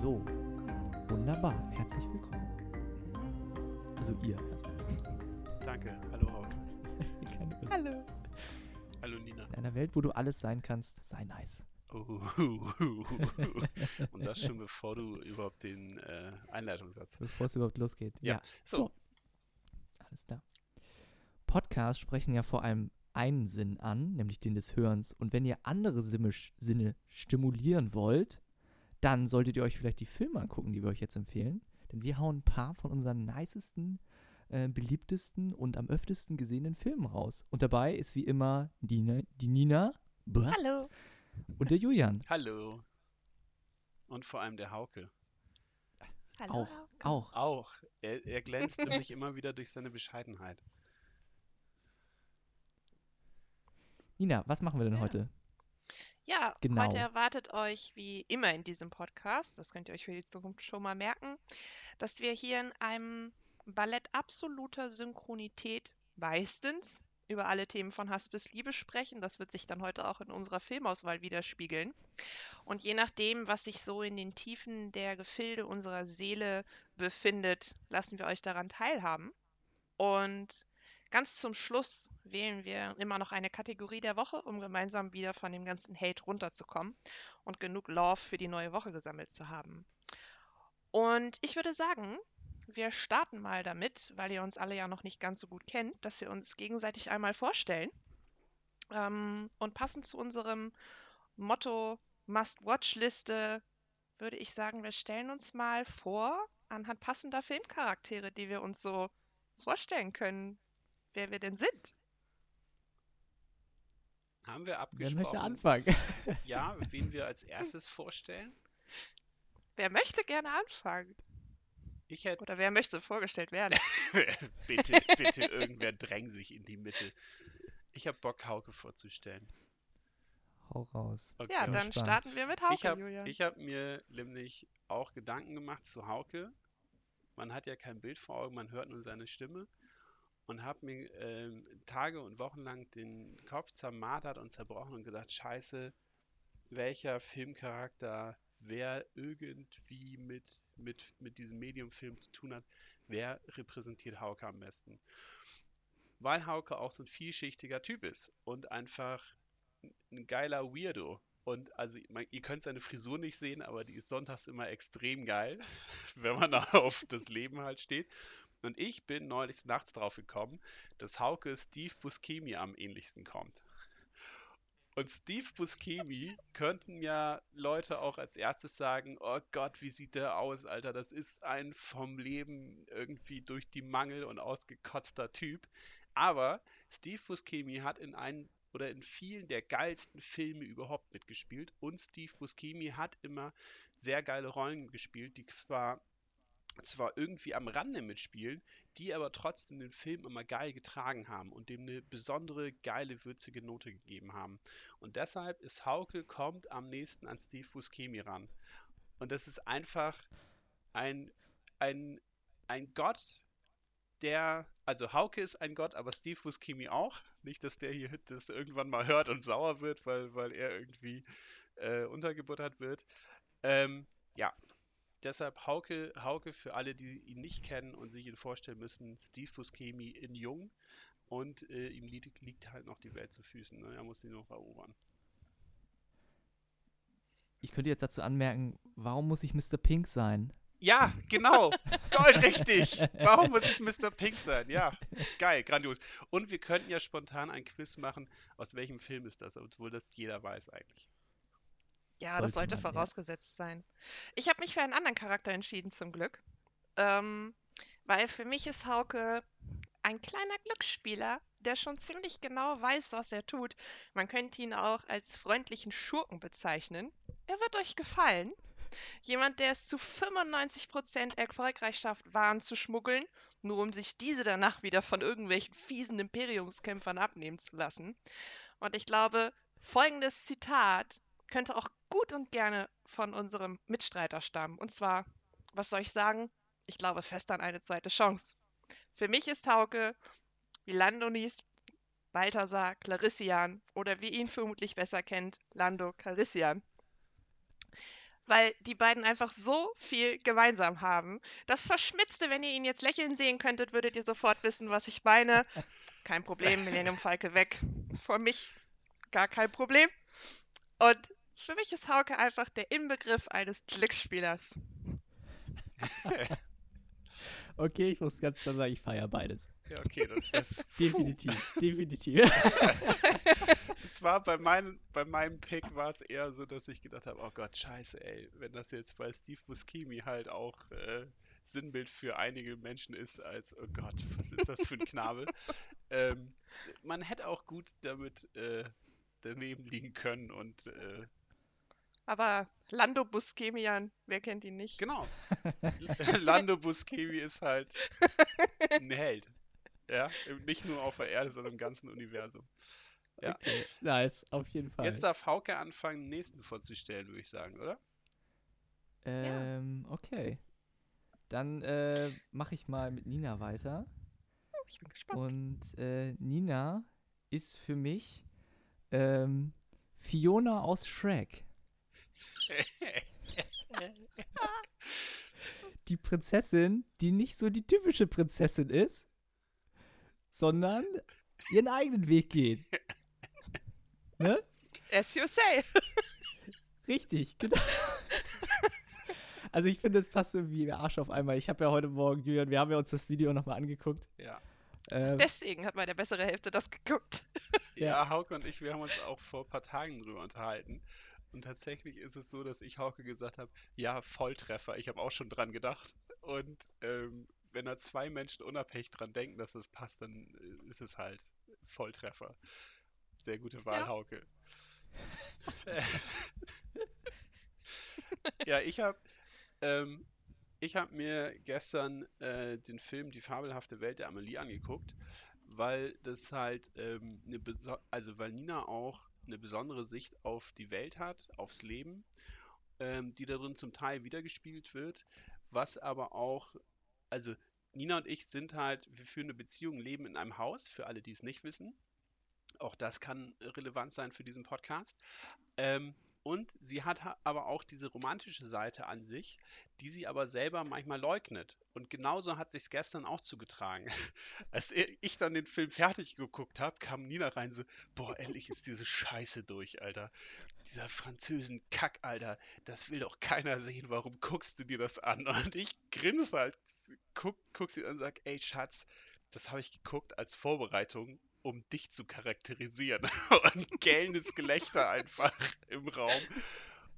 So, wunderbar. Herzlich willkommen. Also ihr erstmal. Danke. Hallo Hauke. Hallo. Hallo Nina. In einer Welt, wo du alles sein kannst, sei nice. Und das schon bevor du überhaupt den äh, Einleitungssatz. Bevor es überhaupt losgeht. Ja. So. So. Alles klar. Podcasts sprechen ja vor allem einen Sinn an, nämlich den des Hörens. Und wenn ihr andere Sinne stimulieren wollt, dann solltet ihr euch vielleicht die Filme angucken, die wir euch jetzt empfehlen. Denn wir hauen ein paar von unseren nicesten, äh, beliebtesten und am öftesten gesehenen Filmen raus. Und dabei ist wie immer die, die Nina bäh, Hallo. und der Julian. Hallo. Und vor allem der Hauke. Hallo. Auch. Hauke. Auch. Auch. Er, er glänzt nämlich immer wieder durch seine Bescheidenheit. Nina, was machen wir denn Ja. heute? Ja, Genau. heute erwartet euch wie immer in diesem Podcast, das könnt ihr euch für die Zukunft schon mal merken, dass wir hier in einem Ballett absoluter Synchronität meistens über alle Themen von Hass bis Liebe sprechen. Das wird sich dann heute auch in unserer Filmauswahl widerspiegeln. Und je nachdem, was sich so in den Tiefen der Gefilde unserer Seele befindet, lassen wir euch daran teilhaben. Und Ganz zum Schluss wählen wir immer noch eine Kategorie der Woche, um gemeinsam wieder von dem ganzen Hate runterzukommen und genug Love für die neue Woche gesammelt zu haben. Und ich würde sagen, wir starten mal damit, weil ihr uns alle ja noch nicht ganz so gut kennt, dass wir uns gegenseitig einmal vorstellen. Ähm, und passend zu unserem Motto Must-Watch-Liste würde ich sagen, wir stellen uns mal vor anhand passender Filmcharaktere, die wir uns so vorstellen können, wer wir denn sind. Haben wir Wer möchte abgesprochen, anfangen? ja, wen wir als erstes vorstellen? Wer möchte gerne anfangen? Ich hätte. Oder wer möchte vorgestellt werden? bitte, bitte, irgendwer drängt sich in die Mitte. Ich habe Bock, Hauke vorzustellen. Hau raus. Okay. Ja, dann starten wir mit Hauke, Ich habe Julian. hab mir nämlich auch Gedanken gemacht zu Hauke. Man hat ja kein Bild vor Augen, man hört nur seine Stimme. Und habe mir ähm, Tage und Wochen lang den Kopf zermartert und zerbrochen und gedacht, scheiße, welcher Filmcharakter, wer irgendwie mit, mit, mit diesem Mediumfilm zu tun hat, wer repräsentiert Hauke am besten? Weil Hauke auch so ein vielschichtiger Typ ist und einfach ein geiler Weirdo. Und also, man, ihr könnt seine Frisur nicht sehen, aber die ist sonntags immer extrem geil, wenn man auf das Leben halt steht. Und ich bin neulich nachts drauf gekommen, dass Hauke Steve Buscemi am ähnlichsten kommt. Und Steve Buscemi könnten ja Leute auch als erstes sagen, oh Gott, wie sieht der aus, Alter, das ist ein vom Leben irgendwie durch die Mangel und ausgekotzter Typ. Aber Steve Buscemi hat in einem oder in vielen der geilsten Filme überhaupt mitgespielt und Steve Buscemi hat immer sehr geile Rollen gespielt, die zwar zwar irgendwie am Rande mitspielen, die aber trotzdem den Film immer geil getragen haben und dem eine besondere, geile, würzige Note gegeben haben. Und deshalb ist Hauke kommt am nächsten an Steve Buscemi ran. Und das ist einfach ein, ein, ein Gott, der, also Hauke ist ein Gott, aber Steve Buscemi auch. Nicht, dass der hier das irgendwann mal hört und sauer wird, weil, weil er irgendwie äh, untergebuttert wird. Ähm, ja, deshalb Hauke, Hauke für alle, die ihn nicht kennen und sich ihn vorstellen müssen, Steve Buscemi in Jung und äh, ihm liegt, liegt halt noch die Welt zu Füßen. Ne? Er muss sie noch erobern. Ich könnte jetzt dazu anmerken, warum muss ich Mr. Pink sein? Ja, genau. Goldrichtig. Warum muss ich Mr. Pink sein? Ja, geil, grandios. Und wir könnten ja spontan ein Quiz machen, aus welchem Film ist das, obwohl das jeder weiß eigentlich. Ja, das Sollte sollte man, ja. vorausgesetzt sein. Ich habe mich für einen anderen Charakter entschieden, zum Glück. Ähm, weil für mich ist Hauke ein kleiner Glücksspieler, der schon ziemlich genau weiß, was er tut. Man könnte ihn auch als freundlichen Schurken bezeichnen. Er wird euch gefallen. Jemand, der es zu 95% erfolgreich schafft, Waren zu schmuggeln, nur um sich diese danach wieder von irgendwelchen fiesen Imperiumskämpfern abnehmen zu lassen. Und ich glaube, folgendes Zitat könnte auch gut und gerne von unserem Mitstreiter stammen. Und zwar, was soll ich sagen? Ich glaube fest an eine zweite Chance. Für mich ist Hauke, wie Landonis, Balthasar Clarissian oder wie ihn vermutlich besser kennt, Lando Calrissian. weil die beiden einfach so viel gemeinsam haben. Das Verschmitzte, wenn ihr ihn jetzt lächeln sehen könntet, würdet ihr sofort wissen, was ich meine. Kein Problem, Millennium Falke weg. Vor mich gar kein Problem. Und für mich ist Hauke einfach der Inbegriff eines Glücksspielers. Okay, ich muss ganz klar sagen, ich feiere beides. Ja, okay, das, das, Definitiv, definitiv. das war bei, mein, bei meinem Pick war es eher so, dass ich gedacht habe, oh Gott, scheiße, ey, wenn das jetzt bei Steve Buscemi halt auch äh, Sinnbild für einige Menschen ist, als, oh Gott, was ist das für ein Knabe? ähm, man hätte auch gut damit äh, daneben liegen können und äh, Aber Lando Buscemian, wer kennt ihn nicht? genau. Lando Buscemi ist halt ein Held. Ja, nicht nur auf der Erde, sondern im ganzen Universum. Ja. Okay, nice, auf jeden Fall. Jetzt darf Hauke anfangen, den nächsten vorzustellen, würde ich sagen, oder? ähm, okay. Dann äh, mache ich mal mit Nina weiter. Oh, ich bin gespannt. Und äh, Nina ist für mich ähm, Fiona aus Shrek. Die Prinzessin, die nicht so die typische Prinzessin ist, sondern ihren eigenen Weg geht. Ne? As you say. Richtig, genau. Also ich finde, es passt irgendwie wie Arsch auf einmal. Ich habe ja heute Morgen, Julian, wir haben ja uns das Video nochmal angeguckt. Ja. Ähm, Deswegen hat meine bessere Hälfte das geguckt. Ja, Ja. Hauke und ich, wir haben uns auch vor ein paar Tagen drüber unterhalten. Und tatsächlich ist es so, dass ich Hauke gesagt habe, ja, Volltreffer. Ich habe auch schon dran gedacht. Und ähm, wenn da zwei Menschen unabhängig dran denken, dass das passt, dann äh, ist es halt Volltreffer. Sehr gute Wahl, Ja. Hauke. ja, ich habe ähm, ich habe mir gestern äh, den Film Die fabelhafte Welt der Amelie angeguckt, weil das halt ähm, eine also weil Nina auch eine besondere Sicht auf die Welt hat, aufs Leben, ähm, die darin zum Teil wiedergespiegelt wird, was aber auch, also Nina und ich sind halt, wir führen eine Beziehung, leben in einem Haus, für alle, die es nicht wissen. Auch das kann relevant sein für diesen Podcast. Ähm, und sie hat ha- aber auch diese romantische Seite an sich, die sie aber selber manchmal leugnet. Und genauso hat sich gestern auch zugetragen. Als ich dann den Film fertig geguckt habe, kam Nina rein so, boah, endlich ist diese Scheiße durch, Alter. Dieser französen Kack, Alter, das will doch keiner sehen, warum guckst du dir das an? Und ich grinse halt, guck, guck sie an und sag, ey Schatz, das habe ich geguckt als Vorbereitung, um dich zu charakterisieren. Und gellendes Gelächter einfach im Raum.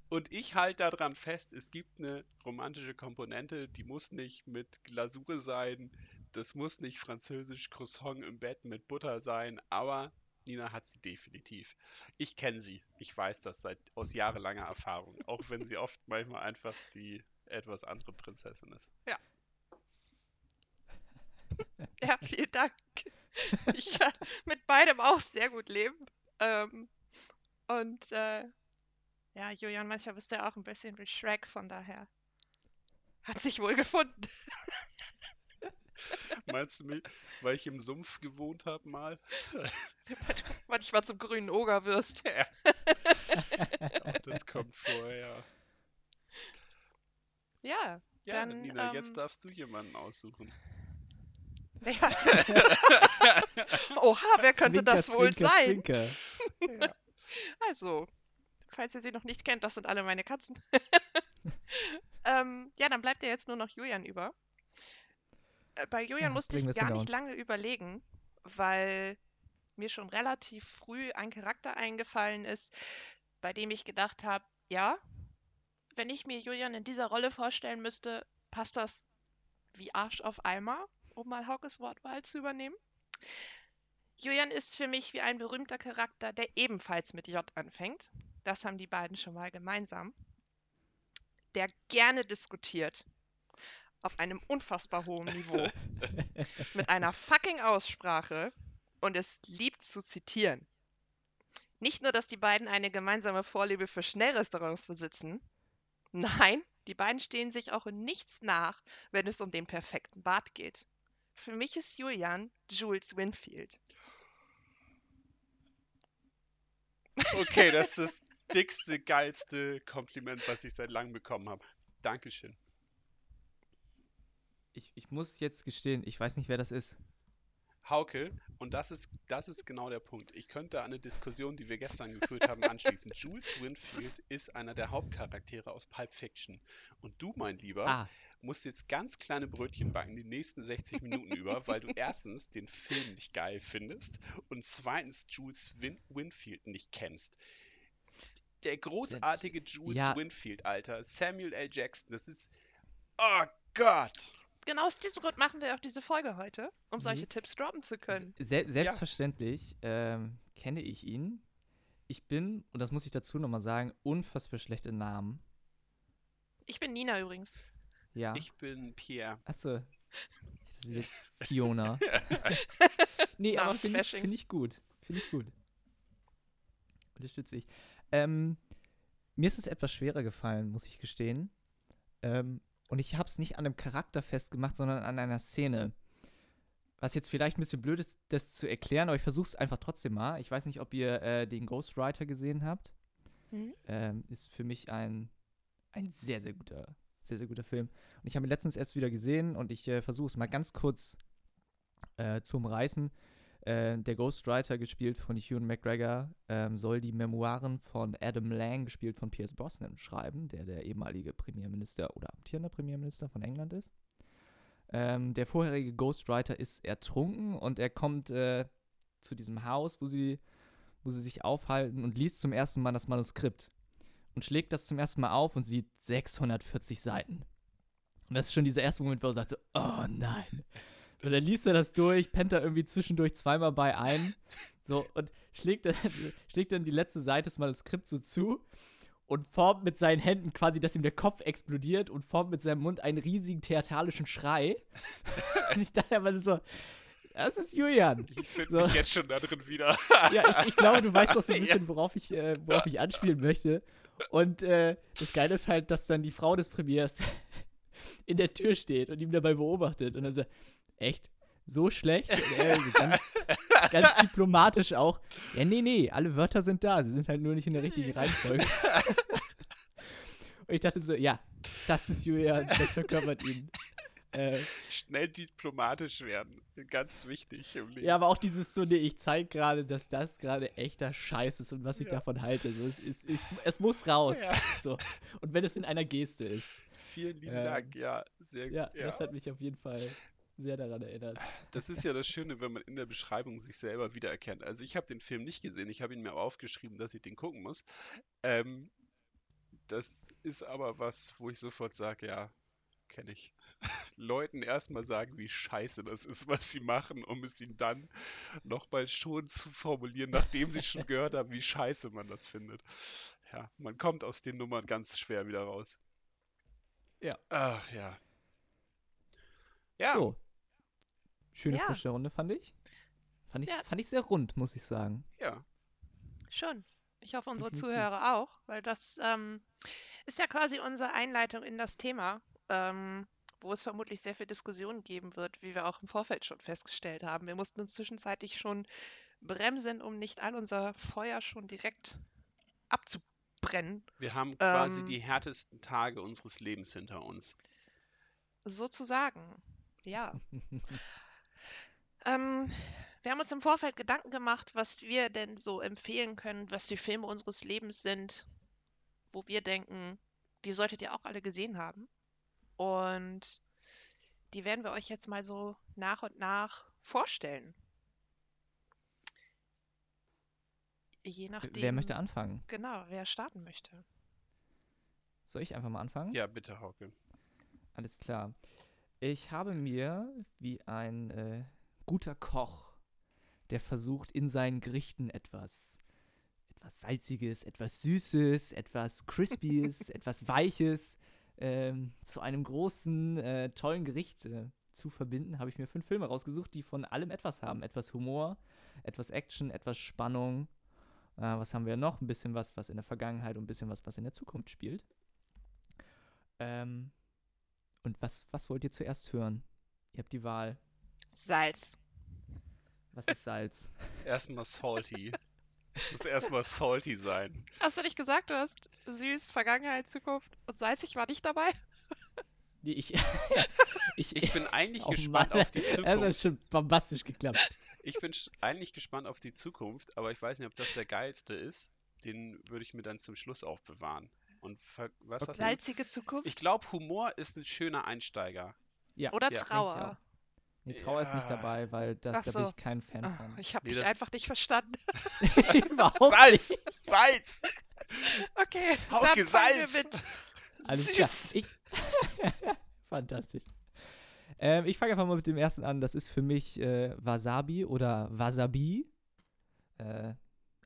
Und ich halte daran fest, es gibt eine romantische Komponente, die muss nicht mit Glasur sein, das muss nicht französisch Croissant im Bett mit Butter sein, aber Nina hat sie definitiv. Ich kenne sie, ich weiß das seit aus jahrelanger Erfahrung, auch wenn sie oft manchmal einfach die etwas andere Prinzessin ist. Ja, Ja, vielen Dank. Ich kann mit beidem auch sehr gut leben. Ähm, und äh, ja, Julian, manchmal bist du ja auch ein bisschen wie Shrek, von daher hat sich wohl gefunden. meinst du mich, weil ich im Sumpf gewohnt habe mal? manchmal zum grünen Oger wirst. Ja. Auch das kommt vor, ja. Ja, Ja, Dann, Nina, jetzt ähm, darfst du jemanden aussuchen. Oha, wer könnte Zwinker, das wohl Zwinker, sein? Zwinker. Ja. Also, falls ihr sie noch nicht kennt, das sind alle meine Katzen. ähm, ja, dann bleibt ja jetzt nur noch Julian über. Äh, Bei Julian Ja, musste ich gar nicht uns. lange überlegen, weil mir schon relativ früh ein Charakter eingefallen ist, bei dem ich gedacht habe, ja, wenn ich mir Julian in dieser Rolle vorstellen müsste, passt das wie Arsch auf Eimer, um mal Haukes Wortwahl zu übernehmen. Julian ist für mich wie ein berühmter Charakter, der ebenfalls mit J anfängt. Das haben die beiden schon mal gemeinsam. Der gerne diskutiert. Auf einem unfassbar hohen Niveau. mit einer fucking Aussprache und es liebt zu zitieren. Nicht nur, dass die beiden eine gemeinsame Vorliebe für Schnellrestaurants besitzen. Nein, die beiden stehen sich auch in nichts nach, wenn es um den perfekten Bart geht. Für mich ist Julian Jules Winfield. Okay, das ist dickste, geilste Kompliment, was ich seit langem bekommen habe. Dankeschön. Ich, ich muss jetzt gestehen, ich weiß nicht, wer das ist. Hauke, und das ist, das ist genau der Punkt. Ich könnte an eine Diskussion, die wir gestern geführt haben, anschließen. Jules Winfield ist einer der Hauptcharaktere aus Pulp Fiction. Und du, mein Lieber, Ah, musst jetzt ganz kleine Brötchen backen die nächsten 60 Minuten über, weil du erstens den Film nicht geil findest und zweitens Jules Win Winfield nicht kennst. Der großartige Jules ja. Winfield, Alter, Samuel L. Jackson, das ist. Oh Gott! Genau aus diesem Grund machen wir auch diese Folge heute, um Mhm. solche Tipps droppen zu können. se selbstverständlich ähm, kenne ich ihn. Ich bin, und das muss ich dazu nochmal sagen, unfassbar schlecht in Namen. Ich bin Nina übrigens. Ja. Ich bin Pierre. Achso. Das ist jetzt Fiona. nee, aber finde ich, find ich gut. Finde ich gut. Unterstütze ich. Ähm, mir ist es etwas schwerer gefallen, muss ich gestehen. Ähm, und ich habe es nicht an einem Charakter festgemacht, sondern an einer Szene. Was jetzt vielleicht ein bisschen blöd ist, das zu erklären, aber ich versuche es einfach trotzdem mal. Ich weiß nicht, ob ihr äh, den Ghostwriter gesehen habt. Mhm. Ähm, ist für mich ein, ein sehr, sehr guter, sehr, sehr guter Film. Und ich habe ihn letztens erst wieder gesehen und ich äh, versuche es mal ganz kurz äh, zu umreißen. Äh, der Ghostwriter, gespielt von Ewan McGregor, ähm, soll die Memoiren von Adam Lang, gespielt von Pierce Brosnan, schreiben, der der ehemalige Premierminister oder amtierender Premierminister von England ist. Ähm, der vorherige Ghostwriter ist ertrunken und er kommt äh, zu diesem Haus, wo sie, wo sie sich aufhalten und liest zum ersten Mal das Manuskript und schlägt das zum ersten Mal auf und sieht 640 Seiten. Und das ist schon dieser erste Moment, wo er sagt so, oh nein. Und dann liest er das durch, pennt da irgendwie zwischendurch zweimal bei ein, so, und schlägt dann, schlägt dann die letzte Seite des Manuskripts so zu und formt mit seinen Händen quasi, dass ihm der Kopf explodiert und formt mit seinem Mund einen riesigen theatralischen Schrei. und ich dachte aber so, das ist Julian. Ich finde So. mich jetzt schon da drin wieder. Ja, ich, ich glaube, du weißt doch so ein bisschen, worauf ich, äh, worauf ich anspielen möchte. Und äh, das Geile ist halt, dass dann die Frau des Premiers in der Tür steht und ihn dabei beobachtet. Und dann sagt, echt? So schlecht? So ganz, ganz diplomatisch auch. Ja, nee, nee, alle Wörter sind da. Sie sind halt nur nicht in der richtigen Reihenfolge. und ich dachte so, ja, das ist Julian, das verkörpert ihn. Äh, Schnell diplomatisch werden. Ganz wichtig im Leben. Ja, aber auch dieses so, nee, ich zeige gerade, dass das gerade echter Scheiß ist und was ich Ja. davon halte. So, es, ist, ich, es muss raus. Ja. So. Und wenn es in einer Geste ist. Vielen lieben Ähm, Dank. Ja, sehr gut. Ja, Ja, das hat mich auf jeden Fall sehr daran erinnert. Das ist ja das Schöne, wenn man in der Beschreibung sich selber wiedererkennt. Also ich habe den Film nicht gesehen, ich habe ihn mir aufgeschrieben, dass ich den gucken muss. Ähm, das ist aber was, wo ich sofort sage, ja, kenne ich. Leuten erstmal sagen, wie scheiße das ist, was sie machen, um es ihnen dann nochmal schon zu formulieren, nachdem sie schon gehört haben, wie scheiße man das findet. Ja, man kommt aus den Nummern ganz schwer wieder raus. Ja. Ach ja. Ja, So. Schöne Ja. frische Runde, fand ich. Fand ich, Ja. fand ich sehr rund, muss ich sagen. ja. Schon. Ich hoffe, unsere Definitiv. Zuhörer auch, weil das ähm, ist ja quasi unsere Einleitung in das Thema, ähm, wo es vermutlich sehr viel Diskussion geben wird, wie wir auch im Vorfeld schon festgestellt haben. Wir mussten uns zwischenzeitlich schon bremsen, um nicht all unser Feuer schon direkt abzubrennen, Wir haben quasi Ähm. die härtesten Tage unseres Lebens hinter uns. sozusagen. Ja. Ähm, wir haben uns im Vorfeld Gedanken gemacht, was wir denn so empfehlen können, was die Filme unseres Lebens sind, wo wir denken, die solltet ihr auch alle gesehen haben. Und die werden wir euch jetzt mal so nach und nach vorstellen. Je nachdem. Wer möchte anfangen? Genau, wer starten möchte. Soll ich einfach mal anfangen? Ja, bitte, Hauke. Alles klar. Ich habe mir wie ein äh, guter Koch, der versucht, in seinen Gerichten etwas, etwas Salziges, etwas Süßes, etwas Crispies, etwas Weiches ähm, zu einem großen, äh, tollen Gericht äh, zu verbinden, habe ich mir fünf Filme rausgesucht, die von allem etwas haben. Etwas Humor, etwas Action, etwas Spannung. Äh, was haben wir noch? Ein bisschen was, was in der Vergangenheit und ein bisschen was, was in der Zukunft spielt. Ähm, und was, was wollt ihr zuerst hören? Ihr habt die Wahl. Salz. Was ist Salz? Erstmal salty. muss erstmal salty sein. Hast du nicht gesagt, du hast süß, Vergangenheit, Zukunft und salzig war nicht dabei? Nee, ich, ich, Ich bin eigentlich Oh gespannt Mann, auf die Das hat Zukunft. schon bombastisch geklappt. Ich bin eigentlich gespannt auf die Zukunft, aber ich weiß nicht, ob das der geilste ist. Den würde ich mir dann zum Schluss aufbewahren. Und ver- was du? Salzige Zukunft Ich glaube, Humor ist ein schöner Einsteiger. Ja, oder ja, Trauer? nee, Trauer ist nicht Ja. dabei, weil das, Ach da bin so. ich kein Fan Ah, von. ich habe Nee, dich das- einfach nicht verstanden. Salz! Salz! Okay, Hauke, dann fangen wir Salz! mit Alles süß. klar. Ich Fantastisch. Ähm, ich fange einfach mal mit dem ersten an. Das ist für mich äh, Wasabi oder Wasabi. Äh,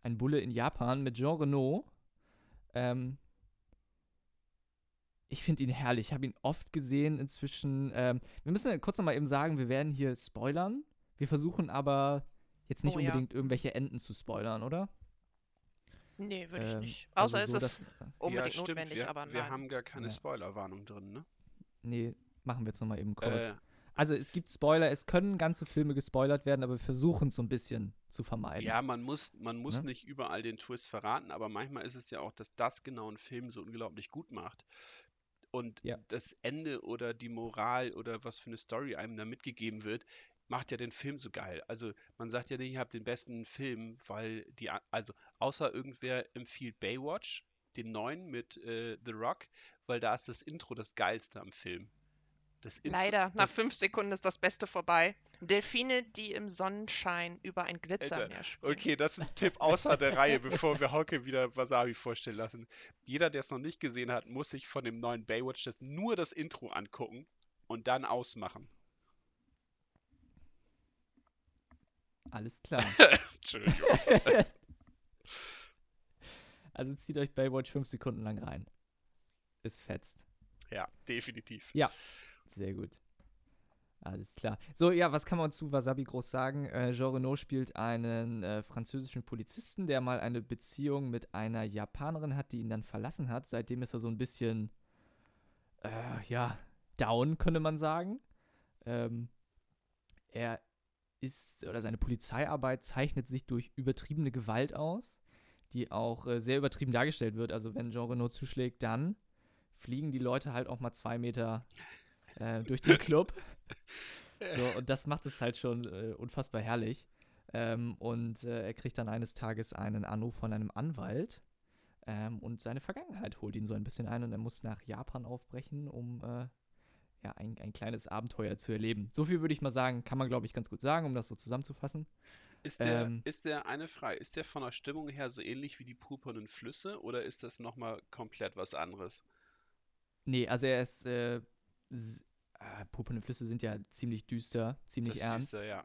ein Bulle in Japan mit Jean Renault. Ähm, ich finde ihn herrlich. Ich habe ihn oft gesehen inzwischen. Ähm, wir müssen kurz noch mal eben sagen, wir werden hier spoilern. Wir versuchen aber jetzt nicht Oh ja. unbedingt irgendwelche Enden zu spoilern, oder? Nee, würde ich Ähm, nicht. also Außer so, ist es unbedingt ja, stimmt. notwendig, wir, aber wir nein. haben gar keine Ja. Spoilerwarnung drin, ne? Nee, machen wir jetzt noch mal eben kurz. Äh, Also es gibt Spoiler, es können ganze Filme gespoilert werden, aber wir versuchen es so ein bisschen zu vermeiden. ja, man muss, man muss Ne? nicht überall den Twist verraten, aber manchmal ist es ja auch, dass das genau einen Film so unglaublich gut macht. Und Ja. das Ende oder die Moral oder was für eine Story einem da mitgegeben wird, macht ja den Film so geil. Also man sagt ja nicht, ihr habt den besten Film, weil die, also außer irgendwer empfiehlt Baywatch, den neuen mit äh, The Rock, weil da ist das Intro das geilste am Film. Leider, nach fünf Sekunden ist das Beste vorbei. Delfine, die im Sonnenschein über ein Glitzermeer spielen. Okay, das ist ein Tipp außer der Reihe, bevor wir Hauke wieder Wasabi vorstellen lassen. Jeder, der es noch nicht gesehen hat, muss sich von dem neuen Baywatch das, nur das Intro angucken und dann ausmachen. Alles klar. Entschuldigung. also zieht euch Baywatch fünf Sekunden lang rein. Es fetzt. Ja, definitiv. Sehr gut. Alles klar. So, ja, was kann man zu Wasabi groß sagen? Äh, Jean Renault spielt einen äh, französischen Polizisten, der mal eine Beziehung mit einer Japanerin hat, die ihn dann verlassen hat. Seitdem ist er so ein bisschen, äh, ja, down, könnte man sagen. Ähm, er ist, oder seine Polizeiarbeit zeichnet sich durch übertriebene Gewalt aus, die auch äh, sehr übertrieben dargestellt wird. Also wenn Jean Renault zuschlägt, dann fliegen die Leute halt auch mal zwei Meter äh, durch den Club. So, und das macht es halt schon äh, unfassbar herrlich. Ähm, und äh, er kriegt dann eines Tages einen Anruf von einem Anwalt. Ähm, und seine Vergangenheit holt ihn so ein bisschen ein und er muss nach Japan aufbrechen, um äh, ja, ein, ein kleines Abenteuer zu erleben. So viel würde ich mal sagen, kann man, glaube ich, ganz gut sagen, um das so zusammenzufassen. Ist der, Ähm. ist der eine Frage, ist der von der Stimmung her so ähnlich wie die purpurnen Flüsse oder ist das nochmal komplett was anderes? Nee, also er ist. Äh, äh, Purpurne Flüsse sind ja ziemlich düster, ziemlich Das ernst. Düster, ja.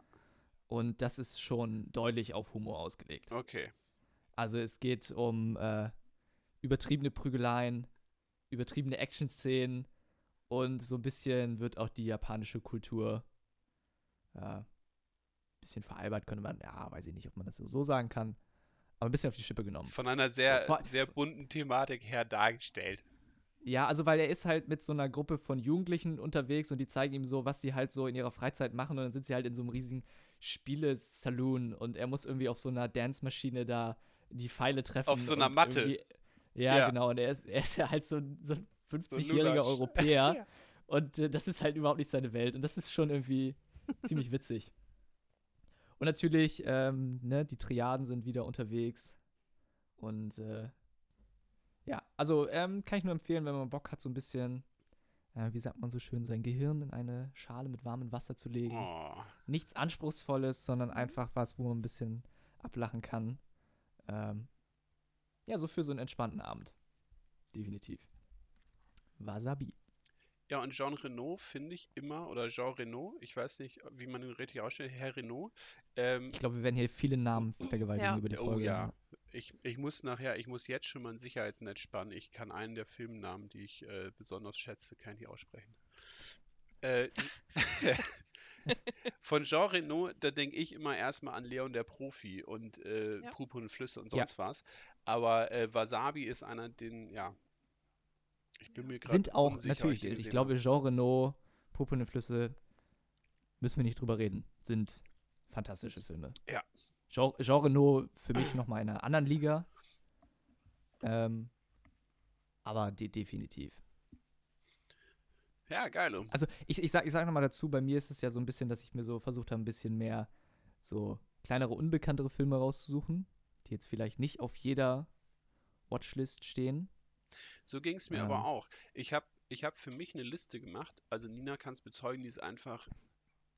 Und das ist schon deutlich auf Humor ausgelegt. Okay. Also es geht um äh, übertriebene Prügeleien, übertriebene Action-Szenen und so ein bisschen wird auch die japanische Kultur äh, bisschen veralbert, könnte man, ja, weiß ich nicht, ob man das so sagen kann, aber ein bisschen auf die Schippe genommen. Von einer sehr, sehr bunten Thematik her dargestellt. Ja, also weil er ist halt mit so einer Gruppe von Jugendlichen unterwegs und die zeigen ihm so, was sie halt so in ihrer Freizeit machen und dann sind sie halt in so einem riesigen Spielesaloon und er muss irgendwie auf so einer Dance-Maschine da die Pfeile treffen. Auf so einer Matte. Ja, Ja. genau, und er ist, er ist ja halt so ein, so ein So ein 50-jähriger Lulatsch. Europäer Ja. und äh, das ist halt überhaupt nicht seine Welt und das ist schon irgendwie ziemlich witzig. Und natürlich, ähm, ne, die Triaden sind wieder unterwegs und äh, ja, also ähm, kann ich nur empfehlen, wenn man Bock hat, so ein bisschen, äh, wie sagt man so schön, sein Gehirn in eine Schale mit warmem Wasser zu legen. Oh. Nichts Anspruchsvolles, sondern einfach was, wo man ein bisschen ablachen kann. Ähm, ja, so für so einen entspannten Abend. Definitiv. Wasabi. Ja, und Jean Renault finde ich immer, oder Jean Renault, ich weiß nicht, wie man ihn richtig ausspricht, Herr Renault. Ähm, Ich glaube, wir werden hier viele Namen vergewaltigen Ja. über die oh Folge. ja, ich, ich muss nachher, ich muss jetzt schon mal ein Sicherheitsnetz spannen. Ich kann einen der Filmnamen, die ich äh, besonders schätze, kann ich nicht aussprechen. Äh, von Jean Renault, da denke ich immer erstmal an Leon der Profi und äh, Ja. Purpurne Flüsse und Ja. sonst was. Aber äh, Wasabi ist einer, den, ja, ich bin mir gerade Sind auch, unsicher, natürlich, ich gesehen glaube, Jean Renault, Purpurne Flüsse, müssen wir nicht drüber reden, sind fantastische Filme. Genre, Genre nur für mich nochmal in einer anderen Liga. Ähm, aber de definitiv. Ja, geil. Also ich, ich sag, ich sag nochmal dazu, bei mir ist es ja so ein bisschen, dass ich mir so versucht habe, ein bisschen mehr so kleinere, unbekanntere Filme rauszusuchen, die jetzt vielleicht nicht auf jeder Watchlist stehen. So ging es mir Ähm. aber auch. Ich habe ich hab für mich eine Liste gemacht. Also Nina kann es bezeugen, die ist einfach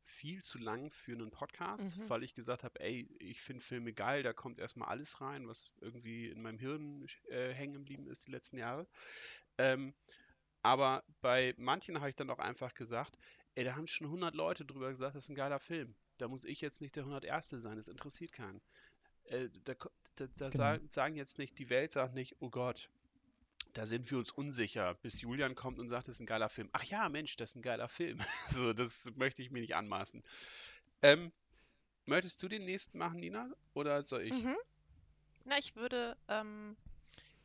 viel zu lang für einen Podcast, Mhm. weil ich gesagt habe, ey, ich finde Filme geil, da kommt erstmal alles rein, was irgendwie in meinem Hirn äh, hängen geblieben ist die letzten Jahre. Ähm, aber bei manchen habe ich dann auch einfach gesagt, ey, da haben schon 100 Leute drüber gesagt, das ist ein geiler Film. Da muss ich jetzt nicht der 101. sein, das interessiert keinen. Äh, da da, da Genau. sagen, sagen jetzt nicht, die Welt sagt nicht, oh Gott, da sind wir uns unsicher, bis Julian kommt und sagt, das ist ein geiler Film. Ach ja, Mensch, das ist ein geiler Film. So, das möchte ich mir nicht anmaßen. Ähm, möchtest du den nächsten machen, Nina? Oder soll ich? Mhm. Na, ich würde ähm,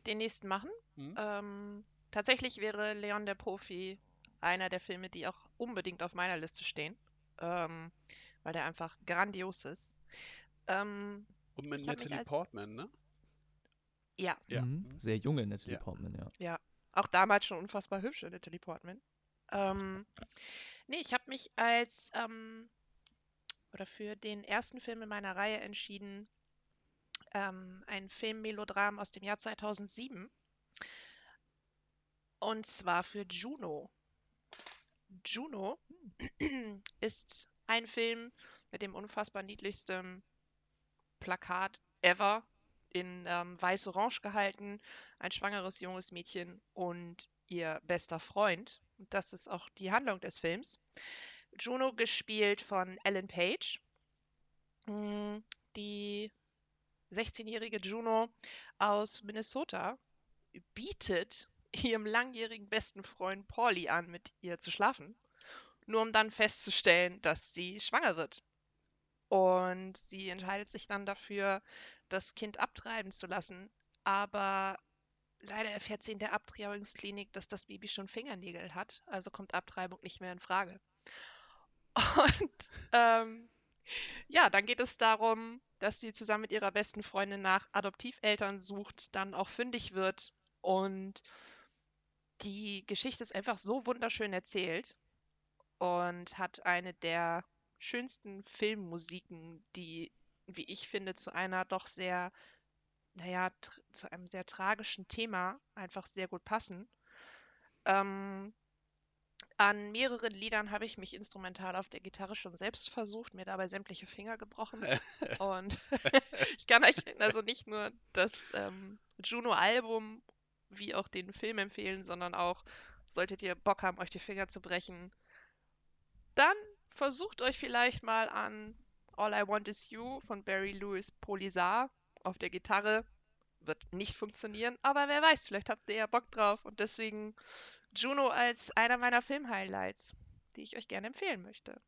den nächsten machen. Mhm. Ähm, tatsächlich wäre Leon der Profi einer der Filme, die auch unbedingt auf meiner Liste stehen, ähm, weil der einfach grandios ist. Ähm, Und mit Natalie als- Portman, ne? Ja, Ja. Mhm. Sehr junge Natalie Ja. Portman, ja. auch damals schon unfassbar hübsche Natalie Portman. Ähm, nee, ich habe mich als ähm, oder für den ersten Film in meiner Reihe entschieden, ähm, ein Film-Melodram aus dem Jahr 2007. Und zwar für Juno. Juno ist ein Film mit dem unfassbar niedlichsten Plakat ever in ähm, weiß-orange gehalten. Ein schwangeres junges Mädchen und ihr bester Freund. Und das ist auch die Handlung des Films. Juno gespielt von Ellen Page. Mm, Die 16-jährige Juno aus Minnesota bietet ihrem langjährigen besten Freund Pauli an, mit ihr zu schlafen, nur um dann festzustellen, dass sie schwanger wird. Und sie entscheidet sich dann dafür, das Kind abtreiben zu lassen. Aber leider erfährt sie in der Abtreibungsklinik, dass das Baby schon Fingernägel hat. Also kommt Abtreibung nicht mehr in Frage. Und ähm, ja, dann geht es darum, dass sie zusammen mit ihrer besten Freundin nach Adoptiveltern sucht, dann auch fündig wird. Und die Geschichte ist einfach so wunderschön erzählt und hat eine der schönsten Filmmusiken, die, wie ich finde, zu einer doch sehr, naja, zu einem sehr tragischen Thema einfach sehr gut passen. Ähm, an mehreren Liedern habe ich mich instrumental auf der Gitarre schon selbst versucht, mir dabei sämtliche Finger gebrochen. Und ich kann euch also nicht nur das ähm, Juno-Album wie auch den Film empfehlen, sondern auch, solltet ihr Bock haben, euch die Finger zu brechen, dann versucht euch vielleicht mal an All I Want Is You von Barry Lewis Polisar auf der Gitarre. Wird nicht funktionieren, aber wer weiß, vielleicht habt ihr ja Bock drauf und deswegen Juno als einer meiner Film-Highlights, die ich euch gerne empfehlen möchte.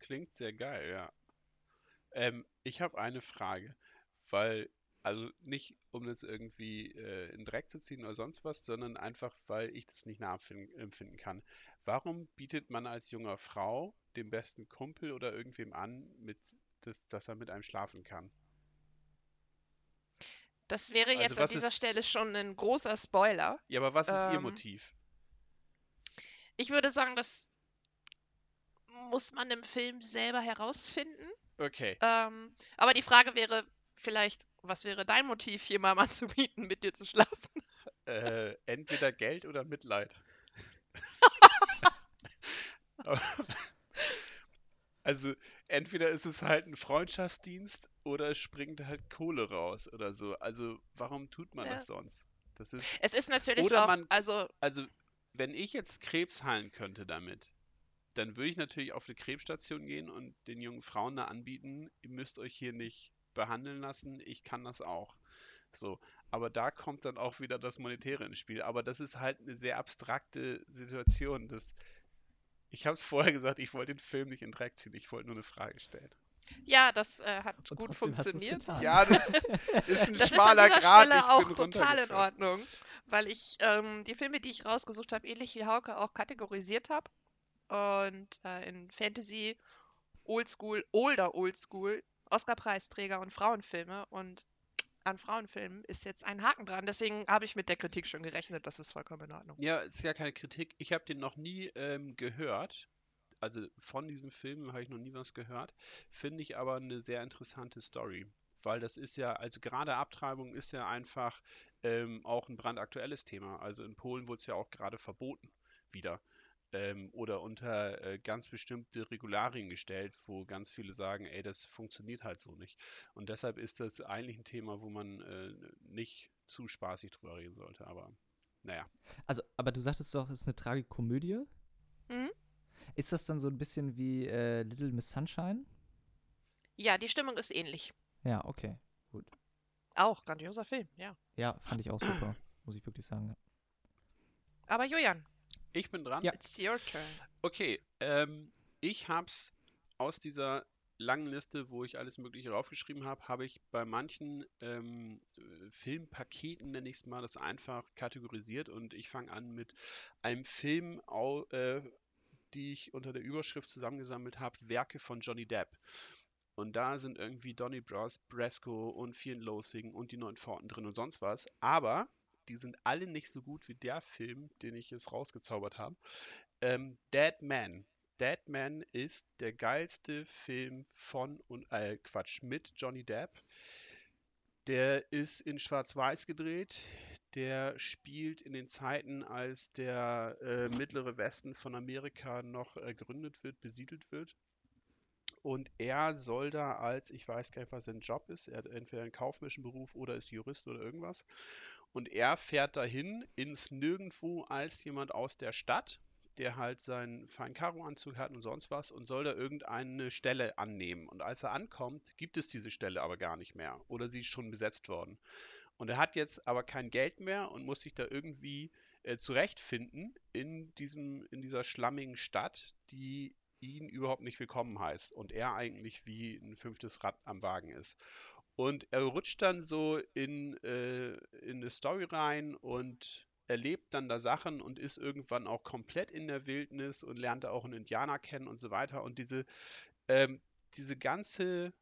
Klingt sehr geil, ja. Ähm, ich habe eine Frage, weil, also nicht, um das irgendwie äh, in Dreck zu ziehen oder sonst was, sondern einfach, weil ich das nicht nachempfinden kann. Warum bietet man als junger Frau dem besten Kumpel oder irgendwem an, mit, das, dass er mit einem schlafen kann? Das wäre Also jetzt an was dieser ist- Stelle schon ein großer Spoiler. Ja, aber was ist Ihr Ähm, Motiv? Ich würde sagen, das muss man im Film selber herausfinden. Okay, Ähm, aber die Frage wäre vielleicht, was wäre dein Motiv, jemandem anzubieten, mit dir zu schlafen? äh, entweder Geld oder Mitleid. Also entweder ist es halt ein Freundschaftsdienst oder es springt halt Kohle raus oder so. Also warum tut man Ja. das sonst? Das ist, Es ist natürlich Oder auch, man- also also wenn ich jetzt Krebs heilen könnte damit, dann würde ich natürlich auf eine Krebsstation gehen und den jungen Frauen da anbieten, ihr müsst euch hier nicht behandeln lassen, ich kann das auch. So, aber da kommt dann auch wieder das Monetäre ins Spiel. Aber das ist halt eine sehr abstrakte Situation. Das, ich habe es vorher gesagt, ich wollte den Film nicht in Dreck ziehen, ich wollte nur eine Frage stellen. ja, das äh, hat Und gut funktioniert. Ja, das ist ein Das ist an schmaler Grat, Stelle ich auch bin total in. Ordnung, weil ich ähm, die Filme, die ich rausgesucht habe, ähnlich wie Hauke auch kategorisiert habe. Und äh, in Fantasy, Oldschool, Older Oldschool, Oscar-Preisträger und Frauenfilme und an Frauenfilmen ist jetzt ein Haken dran. Deswegen habe ich mit der Kritik schon gerechnet. Das ist vollkommen in Ordnung. Ja, ist ja keine Kritik. Ich habe den noch nie ähm, gehört. Also von diesem Film habe ich noch nie was gehört. Finde ich aber eine sehr interessante Story. Weil das ist ja, also gerade Abtreibung ist ja einfach ähm, auch ein brandaktuelles Thema. Also in Polen wurde es ja auch gerade verboten wieder ähm, oder unter äh, ganz bestimmte Regularien gestellt, wo ganz viele sagen, ey, das funktioniert halt so nicht. Und deshalb ist das eigentlich ein Thema, wo man äh, nicht zu spaßig drüber reden sollte. Aber naja. Also, aber du sagtest doch, es ist eine Tragikomödie. Mhm. Ist das dann so ein bisschen wie äh, Little Miss Sunshine? Ja, die Stimmung ist ähnlich. Ja, okay. Auch grandioser Film, ja. Ja, fand ich auch super, muss ich wirklich sagen. Aber Julian, Ich bin dran. Ja. it's your turn. Okay, ähm, ich hab's aus dieser langen Liste, wo ich alles Mögliche raufgeschrieben habe, habe ich bei manchen ähm, äh, Filmpaketen, nenne ich es mal, das einfach kategorisiert und ich fange an mit einem Film, äh, die ich unter der Überschrift zusammengesammelt habe, Werke von Johnny Depp. Und da sind irgendwie Donny Bros, Brasco und Vielen Losing und die neuen Pforten drin und sonst was. Aber die sind alle nicht so gut wie der Film, den ich jetzt rausgezaubert habe. Ähm, Dead Man. Dead Man ist der geilste Film von und äh, Quatsch mit Johnny Depp. Der ist in Schwarz-Weiß gedreht. Der spielt in den Zeiten, als der äh, mittlere Westen von Amerika noch äh, wird, besiedelt wird. Und er soll da als, ich weiß gar nicht, was sein Job ist, er hat entweder einen kaufmännischen Beruf oder ist Jurist oder irgendwas. Und er fährt dahin ins Nirgendwo als jemand aus der Stadt, der halt seinen feinen Karo-Anzug hat und sonst was und soll da irgendeine Stelle annehmen. Und als er ankommt, gibt es diese Stelle aber gar nicht mehr oder sie ist schon besetzt worden. Und er hat jetzt aber kein Geld mehr und muss sich da irgendwie äh, zurechtfinden in diesem, in dieser schlammigen Stadt, die ihn überhaupt nicht willkommen heißt und er eigentlich wie ein fünftes Rad am Wagen ist. Und er rutscht dann so in, äh, in eine Story rein und erlebt dann da Sachen und ist irgendwann auch komplett in der Wildnis und lernt da auch einen Indianer kennen und so weiter. Und diese, ähm, diese ganze,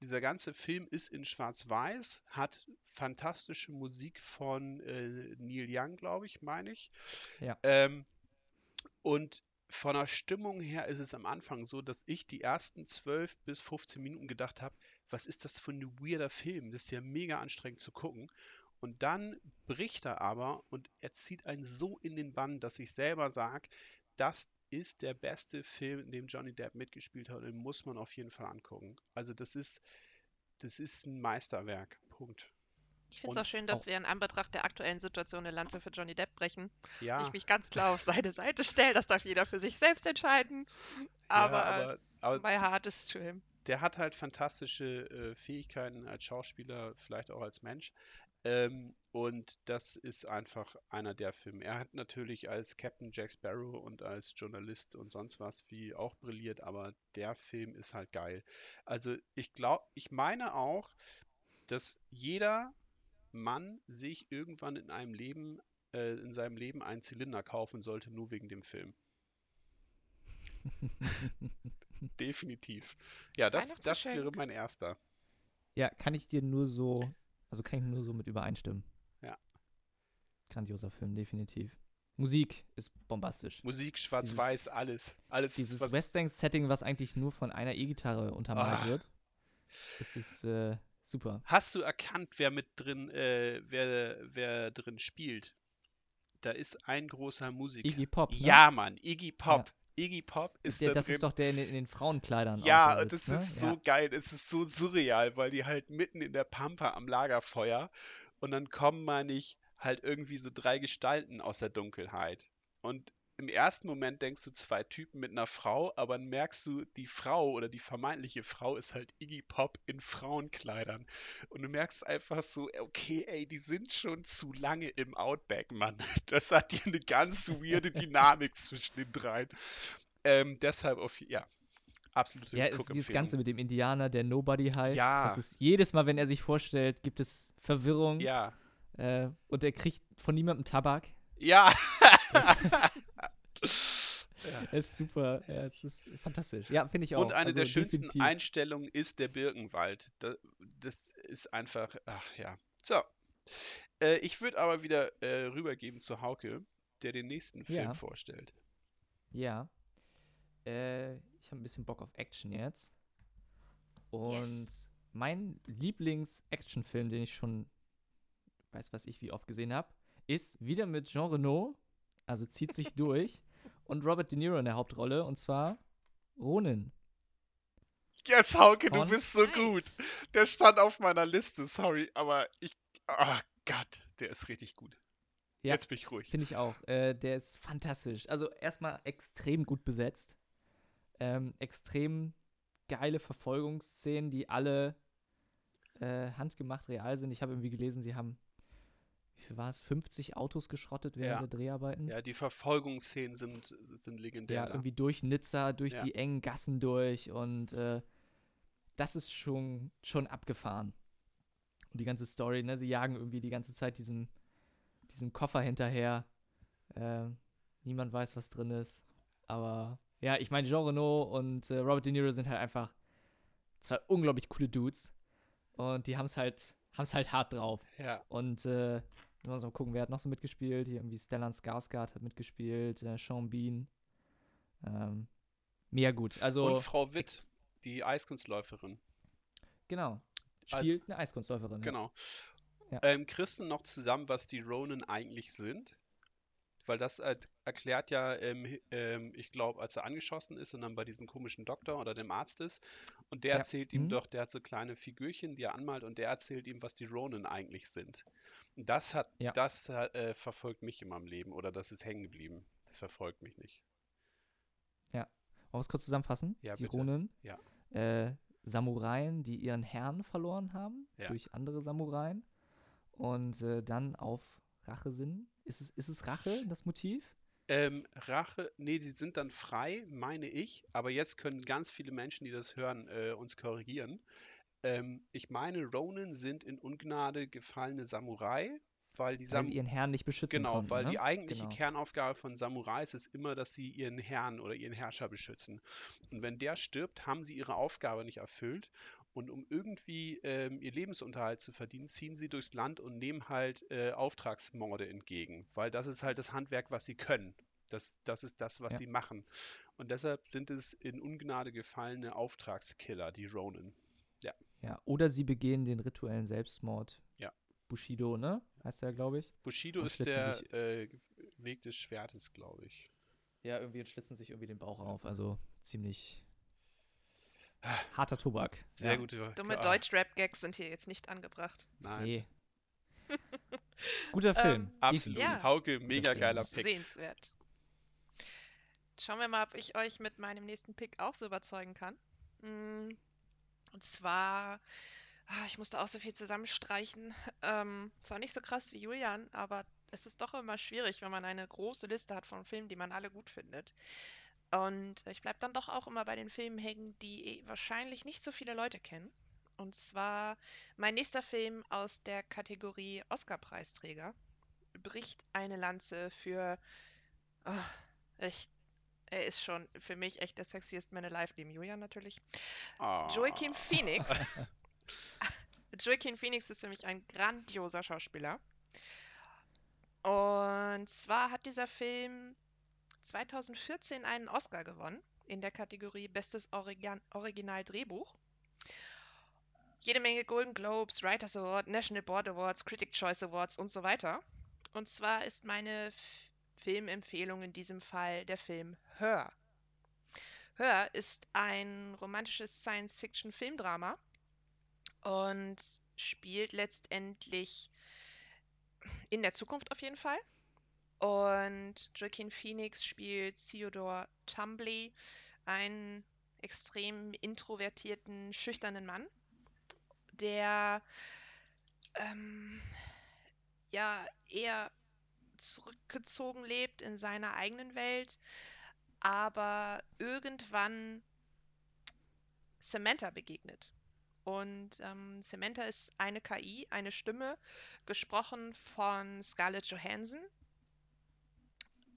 dieser ganze Film ist in Schwarz-Weiß, hat fantastische Musik von äh, Neil Young, glaube ich, meine ich. Ja. Ähm, und von der Stimmung her ist es am Anfang so, dass ich die ersten 12 bis 15 Minuten gedacht habe, was ist das für ein weirder Film? Das ist ja mega anstrengend zu gucken. Und dann bricht er aber und er zieht einen so in den Bann, dass ich selber sage, das ist der beste Film, in dem Johnny Depp mitgespielt hat und den muss man auf jeden Fall angucken. Also das ist, das ist ein Meisterwerk. Punkt. Ich finde es auch schön, dass auch- wir in Anbetracht der aktuellen Situation eine Lanze für Johnny Depp brechen. Ja, Ich mich ganz klar auf seine Seite stelle. Das darf jeder für sich selbst entscheiden. Aber, ja, aber, aber my heart is to him. Der hat halt fantastische äh, Fähigkeiten als Schauspieler, vielleicht auch als Mensch. Ähm, und das ist einfach einer der Filme. Er hat natürlich als Captain Jack Sparrow und als Journalist und sonst was wie auch brilliert, aber der Film ist halt geil. Also ich glaube, ich meine auch, dass jeder Mann sich irgendwann in einem Leben, äh, in seinem Leben einen Zylinder kaufen sollte, nur wegen dem Film. Definitiv. Ja, das, das wäre mein erster. Ja, kann ich dir nur so, also kann ich nur so mit übereinstimmen. Ja. Grandioser Film, definitiv. Musik ist bombastisch. Musik, schwarz-weiß, alles. Alles, Dieses was. Western-Setting, was eigentlich nur von einer E-Gitarre untermalt Ah. wird, das ist äh, super. Hast du erkannt, wer mit drin, äh, wer, wer drin spielt? Da ist ein großer Musiker. Iggy Pop, ne? Ja, Mann, Iggy Pop. Iggy Pop ist Der, da das drin. ist doch der in den, in den Frauenkleidern. Ja, da und sitzt, das ne? ist so geil, es ist so surreal, weil die halt mitten in der Pampa am Lagerfeuer und dann kommen, meine ich, halt irgendwie so drei Gestalten aus der Dunkelheit. Und im ersten Moment denkst du zwei Typen mit einer Frau, aber dann merkst du, die Frau oder die vermeintliche Frau ist halt Iggy Pop in Frauenkleidern. Und du merkst einfach so, okay, ey, die sind schon zu lange im Outback, Mann. Das hat hier eine ganz weirde Dynamik zwischen den dreien. Ähm, deshalb auf, ja, absolute Ja, ist dieses. Ganze mit dem Indianer, der Nobody heißt. Ja. Das ist jedes Mal, wenn er sich vorstellt, gibt es Verwirrung. Ja. Äh, und er kriegt von niemandem Tabak. Ja. ja. Es ist super, ja, es ist fantastisch. Ja, finde ich auch. Und eine Also der schönsten definitiv. Einstellungen ist der Birkenwald. Da, das ist einfach, ach ja. So. Äh, ich würde aber wieder äh, rübergeben zu Hauke, der den nächsten Film Ja. vorstellt. Ja. Äh, ich habe ein bisschen Bock auf Action jetzt. Und Yes. mein Lieblings-Action-Film, den ich schon weiß was ich wie oft gesehen habe, ist wieder mit Jean Reno, also zieht sich durch, und Robert De Niro in der Hauptrolle, und zwar Ronin. Yes, Hauke, du bist so gut. Nice. Der stand auf meiner Liste, sorry, aber ich. Ah Gott, der ist richtig gut. Ja. Jetzt bin ich ruhig. Finde ich auch. Äh, der ist fantastisch. Also erstmal extrem gut besetzt. Ähm, extrem geile Verfolgungsszenen, die alle äh, handgemacht real sind. Ich habe irgendwie gelesen, sie haben, wie war es, 50 Autos geschrottet während Ja. der Dreharbeiten. Ja, die Verfolgungsszenen sind, sind legendär. Ja, da. irgendwie durch Nizza, durch Ja. die engen Gassen durch und äh, das ist schon, schon abgefahren. Und die ganze Story, ne, sie jagen irgendwie die ganze Zeit diesem, diesem Koffer hinterher. Äh, niemand weiß, was drin ist. Aber ja, ich meine, Jean Reno und äh, Robert De Niro sind halt einfach zwei unglaublich coole Dudes. Und die haben es halt, haben's halt hart drauf. Ja, Und äh, muss mal gucken, wer hat noch so mitgespielt. Hier irgendwie Stellan Skarsgård hat mitgespielt, äh, Sean Bean. Ähm, mega gut. Also, und Frau Witt, die Eiskunstläuferin. genau. Also- Spielt eine Eiskunstläuferin. Genau. Ja. Ähm, du noch zusammen, was die Ronin eigentlich sind? Weil das äh, erklärt ja, ähm, ähm, ich glaube, als er angeschossen ist und dann bei diesem komischen Doktor oder dem Arzt ist, und der Ja, erzählt ihm mhm. doch, der hat so kleine Figürchen, die er anmalt, und der erzählt ihm, was die Ronin eigentlich sind. Und das hat, Ja. das äh, verfolgt mich in meinem Leben oder das ist hängen geblieben. Das verfolgt mich nicht. Wollen wir es kurz zusammenfassen? Ja, die bitte. Ronin. Ja. Äh, Samuraien, die ihren Herrn verloren haben Ja. durch andere Samuraien und äh, dann auf Rache sind. Ist es, ist es Rache, das Motiv? Ähm, Rache, nee, die sind dann frei, meine ich, aber jetzt können ganz viele Menschen, die das hören, äh, uns korrigieren. Ähm, ich meine, Ronin sind in Ungnade gefallene Samurai, weil die Weil sie ihren Herrn nicht beschützen Genau, konnten, weil ne? die eigentliche Genau. Kernaufgabe von Samurais ist immer, dass sie ihren Herrn oder ihren Herrscher beschützen. Und wenn der stirbt, haben sie ihre Aufgabe nicht erfüllt. Und um irgendwie ähm, ihr Lebensunterhalt zu verdienen, ziehen sie durchs Land und nehmen halt äh, Auftragsmorde entgegen. Weil das ist halt das Handwerk, was sie können. Das, das ist das, was Ja. sie machen. Und deshalb sind es in Ungnade gefallene Auftragskiller, die Ronin. Ja, oder sie begehen den rituellen Selbstmord. Ja. Bushido, ne? Heißt er, glaube ich. Bushido Und ist der sich- äh, Weg des Schwertes, glaube ich. Ja, irgendwie schlitzen sich irgendwie den Bauch auf. Also ziemlich harter Tobak. Sehr ja. gute. Dumme ah, Deutsch-Rap-Gags sind hier jetzt nicht angebracht. Nein. Nee. Guter Film. Ähm, Absolut. Ja. Hauke, mega geiler Pick. Sehenswert. Schauen wir mal, ob ich euch mit meinem nächsten Pick auch so überzeugen kann. Mm, Und zwar, ah, ich musste auch so viel zusammenstreichen. Ähm, zwar nicht so krass wie Julian, aber es ist doch immer schwierig, wenn man eine große Liste hat von Filmen, die man alle gut findet. Und ich bleibe dann doch auch immer bei den Filmen hängen, die eh wahrscheinlich nicht so viele Leute kennen. Und zwar mein nächster Film aus der Kategorie Oscar-Preisträger bricht eine Lanze für. ah, ich, er ist schon für mich echt der sexiest Man alive, neben Julian natürlich. Ah. Joaquin Phoenix. Joaquin Phoenix ist für mich ein grandioser Schauspieler. Und zwar hat dieser Film 2014 einen Oscar gewonnen in der Kategorie Bestes Origan Original-Drehbuch. Jede Menge Golden Globes, Writers Award, National Board Awards, Critic Choice Awards und so weiter. Und zwar ist meine Filmempfehlung in diesem Fall der Film Her. Her ist ein romantisches Science-Fiction-Filmdrama und spielt letztendlich in der Zukunft auf jeden Fall. Und Joaquin Phoenix spielt Theodore Tumbley, einen extrem introvertierten, schüchternen Mann, der ähm, ja eher zurückgezogen lebt in seiner eigenen Welt, aber irgendwann Samantha begegnet. Und ähm, Samantha ist eine KI, eine Stimme, gesprochen von Scarlett Johansson.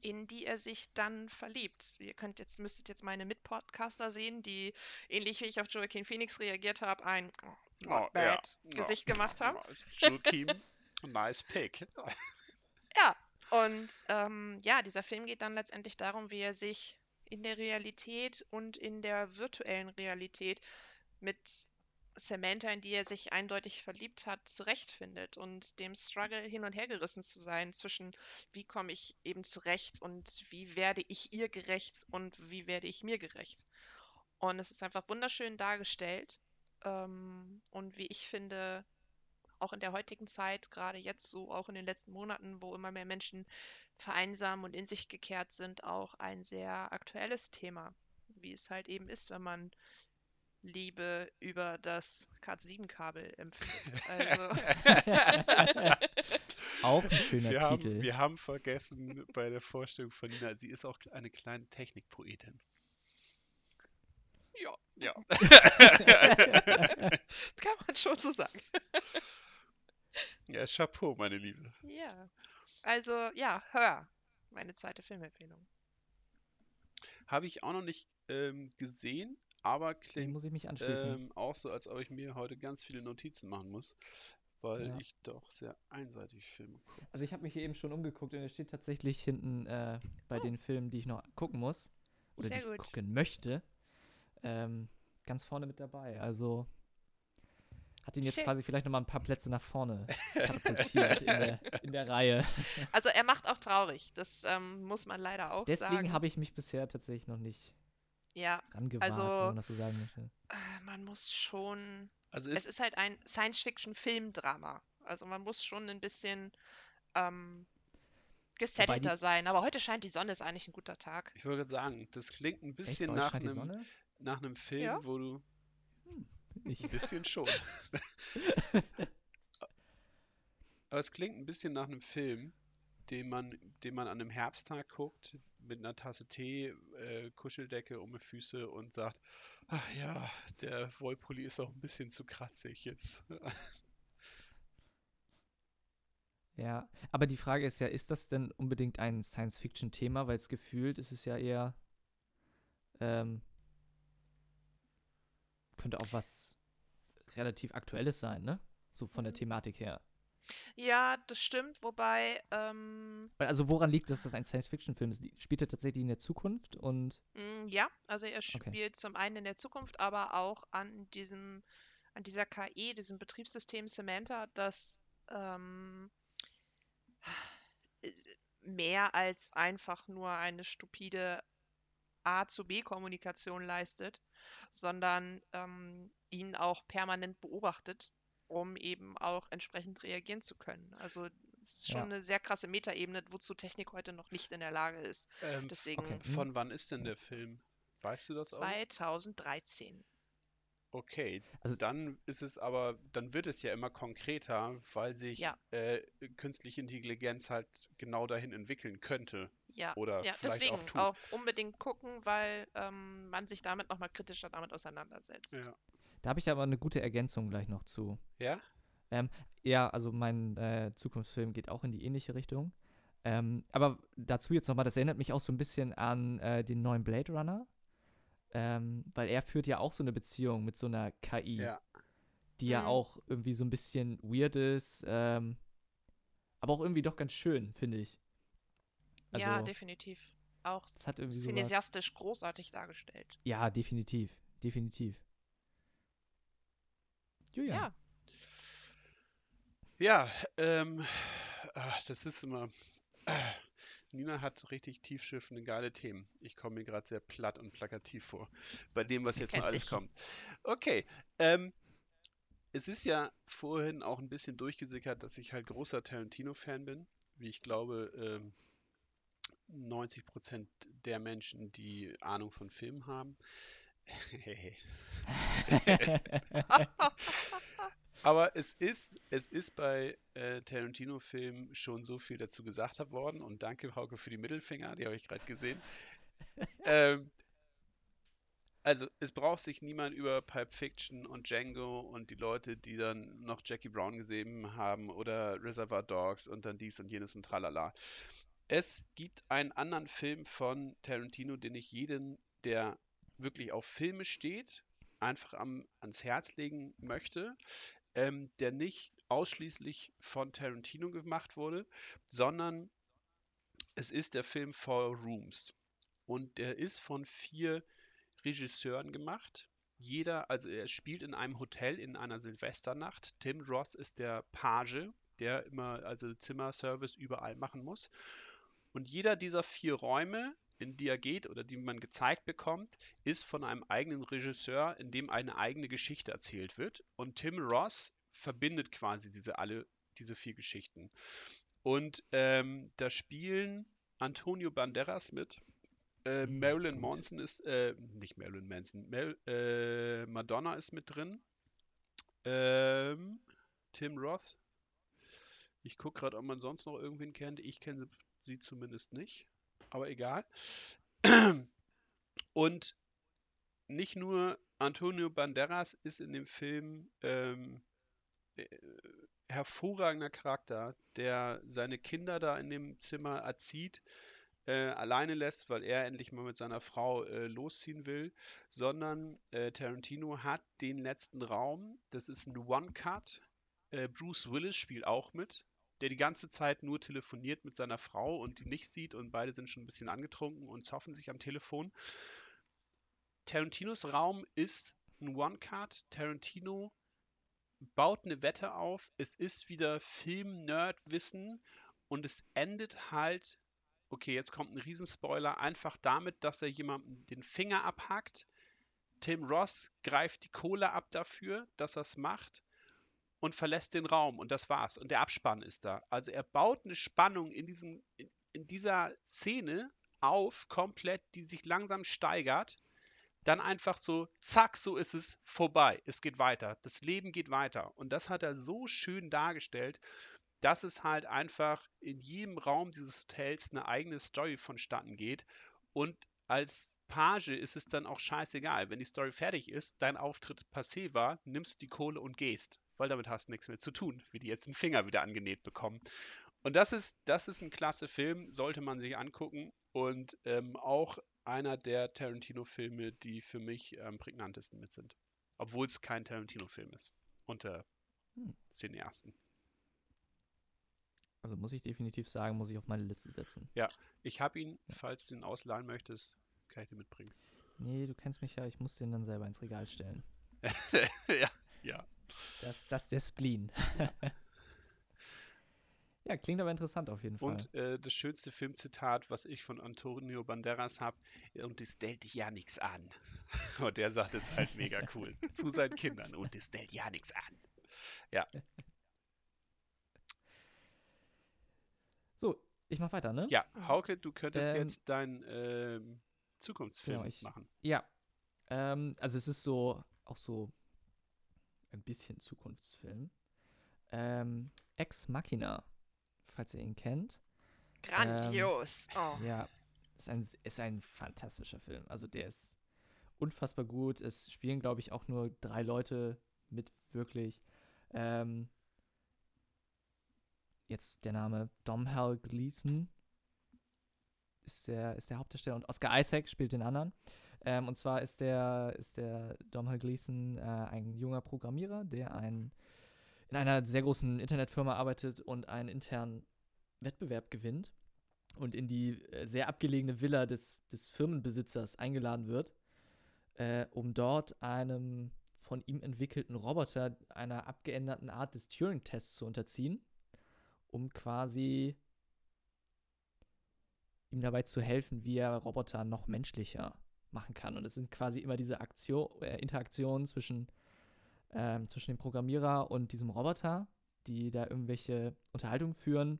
In die er sich dann verliebt. Ihr könnt jetzt, müsstet jetzt meine Mitpodcaster sehen, die ähnlich wie ich auf Joaquin Phoenix reagiert habe, ein oh, not Oh, bad ja. Gesicht gemacht haben. Joachim, nice pick. Ja, und ähm, ja, dieser Film geht dann letztendlich darum, wie er sich in der Realität und in der virtuellen Realität mit Samantha, in die er sich eindeutig verliebt hat, zurechtfindet und dem Struggle hin und her gerissen zu sein zwischen, wie komme ich eben zurecht und wie werde ich ihr gerecht und wie werde ich mir gerecht. Und es ist einfach wunderschön dargestellt ähm, und wie ich finde, auch in der heutigen Zeit, gerade jetzt so auch in den letzten Monaten, wo immer mehr Menschen vereinsamen und in sich gekehrt sind, auch ein sehr aktuelles Thema, wie es halt eben ist, wenn man Liebe über das Cat7-Kabel empfindet. Also, Auch ein schöner Wir haben, Titel. wir haben vergessen bei der Vorstellung von Nina, sie ist auch eine kleine Technikpoetin. ja, Ja. kann man schon so sagen. ja, Chapeau, meine Liebe. Ja. Also, ja, hör. Meine zweite Filmempfehlung. Habe ich auch noch nicht ähm, gesehen, aber klingt muss ich mich anschließen. ähm, auch so, als ob ich mir heute ganz viele Notizen machen muss, weil Ja. ich doch sehr einseitig Filme gucke. Also ich habe mich hier eben schon umgeguckt und er steht tatsächlich hinten äh, bei Oh. den Filmen, die ich noch gucken muss oder Sehr die ich gut. gucken möchte, ähm, ganz vorne mit dabei. Also hat ihn jetzt Schön. quasi vielleicht noch mal ein paar Plätze nach vorne katapultiert in der, in der Reihe. Also, er macht auch traurig. Das ähm, muss man leider auch Deswegen sagen. habe ich mich bisher tatsächlich noch nicht Ja, rangewagt, Also- wenn man das so sagen möchte. äh, man muss schon. Also Es ist, ist halt ein Science-Fiction-Filmdrama. Also, man muss schon ein bisschen ähm, gesettelter sein. Aber heute scheint die Sonne, ist eigentlich ein guter Tag. ich gerade sagen, das klingt ein Echt, bisschen euch nach einem, nach einem Film, Ja. wo du Ich. ein bisschen schon. Aber es klingt ein bisschen nach einem Film, den man, den man an einem Herbsttag guckt, mit einer Tasse Tee, äh, Kuscheldecke um die Füße und sagt, ach ja, der Wollpulli ist auch ein bisschen zu kratzig jetzt. Ja, aber die Frage ist ja, ist das denn unbedingt ein Science-Fiction-Thema? Weil es gefühlt ist es ja eher, ähm, könnte auch was relativ Aktuelles sein, ne? So von der Mhm. Thematik her. Ja, das stimmt. Wobei, ähm, Also woran liegt es, dass das ein Science-Fiction-Film ist? Spielt er tatsächlich in der Zukunft und mh, ja, also er spielt zum einen in der Zukunft, aber auch an diesem, an dieser KI, diesem Betriebssystem Samantha, das ähm, mehr als einfach nur eine stupide A zu B-Kommunikation leistet, sondern ähm, ihn auch permanent beobachtet, um eben auch entsprechend reagieren zu können. Also es ist schon Ja. eine sehr krasse Metaebene, wozu Technik heute noch nicht in der Lage ist. Ähm, Deswegen Okay. von wann ist denn der Film? Weißt du das auch? 2013. Okay, Also- dann ist es aber, dann wird es ja immer konkreter, weil sich Ja. äh, künstliche Intelligenz halt genau dahin entwickeln könnte. Ja, Oder ja vielleicht deswegen auch tut. auch unbedingt gucken, weil ähm, man sich damit nochmal kritischer damit auseinandersetzt. Ja. Da habe ich aber eine gute Ergänzung gleich noch zu. Ja? Ja, also mein äh, Zukunftsfilm geht auch in die ähnliche Richtung. Ähm, aber dazu jetzt nochmal, das erinnert mich auch so ein bisschen an äh, den neuen Blade Runner. Ähm, weil er führt ja auch so eine Beziehung mit so einer KI, Ja. die ja Mhm. auch irgendwie so ein bisschen weird ist, ähm, aber auch irgendwie doch ganz schön, finde ich. ja, Also, definitiv. Auch cineastisch großartig dargestellt. Ja, definitiv, definitiv. Julian, Ja, Ja, ähm, ah, das ist immer. ah, Nina hat richtig tiefschiffende, geile Themen. Ich komme mir gerade sehr platt und plakativ vor, bei dem, was jetzt noch alles ich. kommt. Okay, ähm, es ist ja vorhin auch ein bisschen durchgesickert, dass ich halt großer Tarantino-Fan bin, wie ich glaube, ähm, 90% der Menschen, die Ahnung von Filmen haben. Aber es ist, es ist bei äh, Tarantino-Filmen schon so viel dazu gesagt worden und danke, Hauke, für die Mittelfinger, die habe ich gerade gesehen. ähm, also, es braucht sich niemand über Pulp Fiction und Django und die Leute, die dann noch Jackie Brown gesehen haben oder Reservoir Dogs und dann dies und jenes und tralala. es gibt einen anderen Film von Tarantino, den ich jeden, der wirklich auf Filme steht, einfach am, ans Herz legen möchte, ähm, der nicht ausschließlich von Tarantino gemacht wurde, sondern es ist der Film Four Rooms. Und der ist von vier Regisseuren gemacht. Jeder, also er spielt in einem Hotel in einer Silvesternacht. Tim Ross ist der Page, der immer also Zimmerservice überall machen muss. Und jeder dieser vier Räume, in die er geht oder die man gezeigt bekommt, ist von einem eigenen Regisseur, in dem eine eigene Geschichte erzählt wird. Und Tim Ross verbindet quasi diese alle diese vier Geschichten. Und ähm, da spielen Antonio Banderas mit, äh, Mhm, Marilyn. Manson ist, äh, nicht Marilyn Manson, Mar äh, Madonna ist mit drin. Ähm, Tim Ross. Ich gucke gerade, ob man sonst noch irgendwen kennt. Ich kenne sie zumindest nicht. Aber egal. Und nicht nur Antonio Banderas ist in dem Film ähm, äh, hervorragender Charakter, der seine Kinder da in dem Zimmer erzieht, äh, alleine lässt, weil er endlich mal mit seiner Frau äh, losziehen will, sondern äh, Tarantino hat den letzten Raum, das ist ein One-Cut. Äh, Bruce Willis spielt auch mit, der die ganze Zeit nur telefoniert mit seiner Frau und die nicht sieht und beide sind schon ein bisschen angetrunken und zoffen sich am Telefon. Tarantinos Raum ist ein One-Cut. Tarantino baut eine Wette auf. Es ist wieder Film-Nerd-Wissen und es endet halt, okay, jetzt kommt ein Riesenspoiler, einfach damit, dass er jemandem den Finger abhackt. Tim Ross greift die Kohle ab dafür, dass er es macht und verlässt den Raum und das war's. Und der Abspann ist da. Also er baut eine Spannung in, diesem, in, in dieser Szene auf, komplett, die sich langsam steigert dann einfach so, zack, so ist es vorbei. Es geht weiter. Das Leben geht weiter. Und das hat er so schön dargestellt, dass es halt einfach in jedem Raum dieses Hotels eine eigene Story vonstatten geht. Und als Page ist es dann auch scheißegal. Wenn die Story fertig ist, dein Auftritt passé war, nimmst du die Kohle und gehst. Weil damit hast du nichts mehr zu tun, wie die jetzt den Finger wieder angenäht bekommen. Und das ist, das ist ein klasse Film, sollte man sich angucken. Und ähm, auch einer der Tarantino-Filme, die für mich am prägnantesten mit sind. Obwohl es kein Tarantino-Film ist. Unter Hm. den ersten. Also muss ich definitiv sagen, muss ich auf meine Liste setzen. Ich habe ihn, falls du ihn ausleihen möchtest, kann ich dir mitbringen. Nee, du kennst mich ja, ich muss den dann selber ins Regal stellen. ja, ja. Das, das ist der Spleen. ja, klingt aber interessant auf jeden Fall. Und äh, das schönste Filmzitat, was ich von Antonio Banderas habe, und das stellt dich ja nichts an. Und der sagt es halt mega cool zu seinen Kindern. Und das stellt ja nichts an. so, ich mach weiter, ne? Ja, Hauke, du könntest Ähm, jetzt deinen ähm, Zukunftsfilm genau, ich- machen. Ja. Ähm, also es ist so, auch so ein bisschen Zukunftsfilm. Ähm, Ex Machina, falls ihr ihn kennt. Grandios. oh. Ja, ist ein, ist ein fantastischer Film. Also der ist unfassbar gut. Es spielen, glaube ich, auch nur drei Leute mit, wirklich. Ähm, jetzt der Name Domhnall Gleeson ist der, ist der Hauptdarsteller und Oscar Isaac spielt den anderen. Ähm, und zwar ist der, ist der Domhnall Gleeson äh, ein junger Programmierer, der ein, in einer sehr großen Internetfirma arbeitet und einen internen Wettbewerb gewinnt und in die äh, sehr abgelegene Villa des, des Firmenbesitzers eingeladen wird, äh, um dort einem von ihm entwickelten Roboter einer abgeänderten Art des Turing-Tests zu unterziehen, um quasi ihm dabei zu helfen, wie er Roboter noch menschlicher machen kann. Und es sind quasi immer diese Aktion, äh, Interaktionen zwischen, ähm, zwischen dem Programmierer und diesem Roboter, die da irgendwelche Unterhaltungen führen,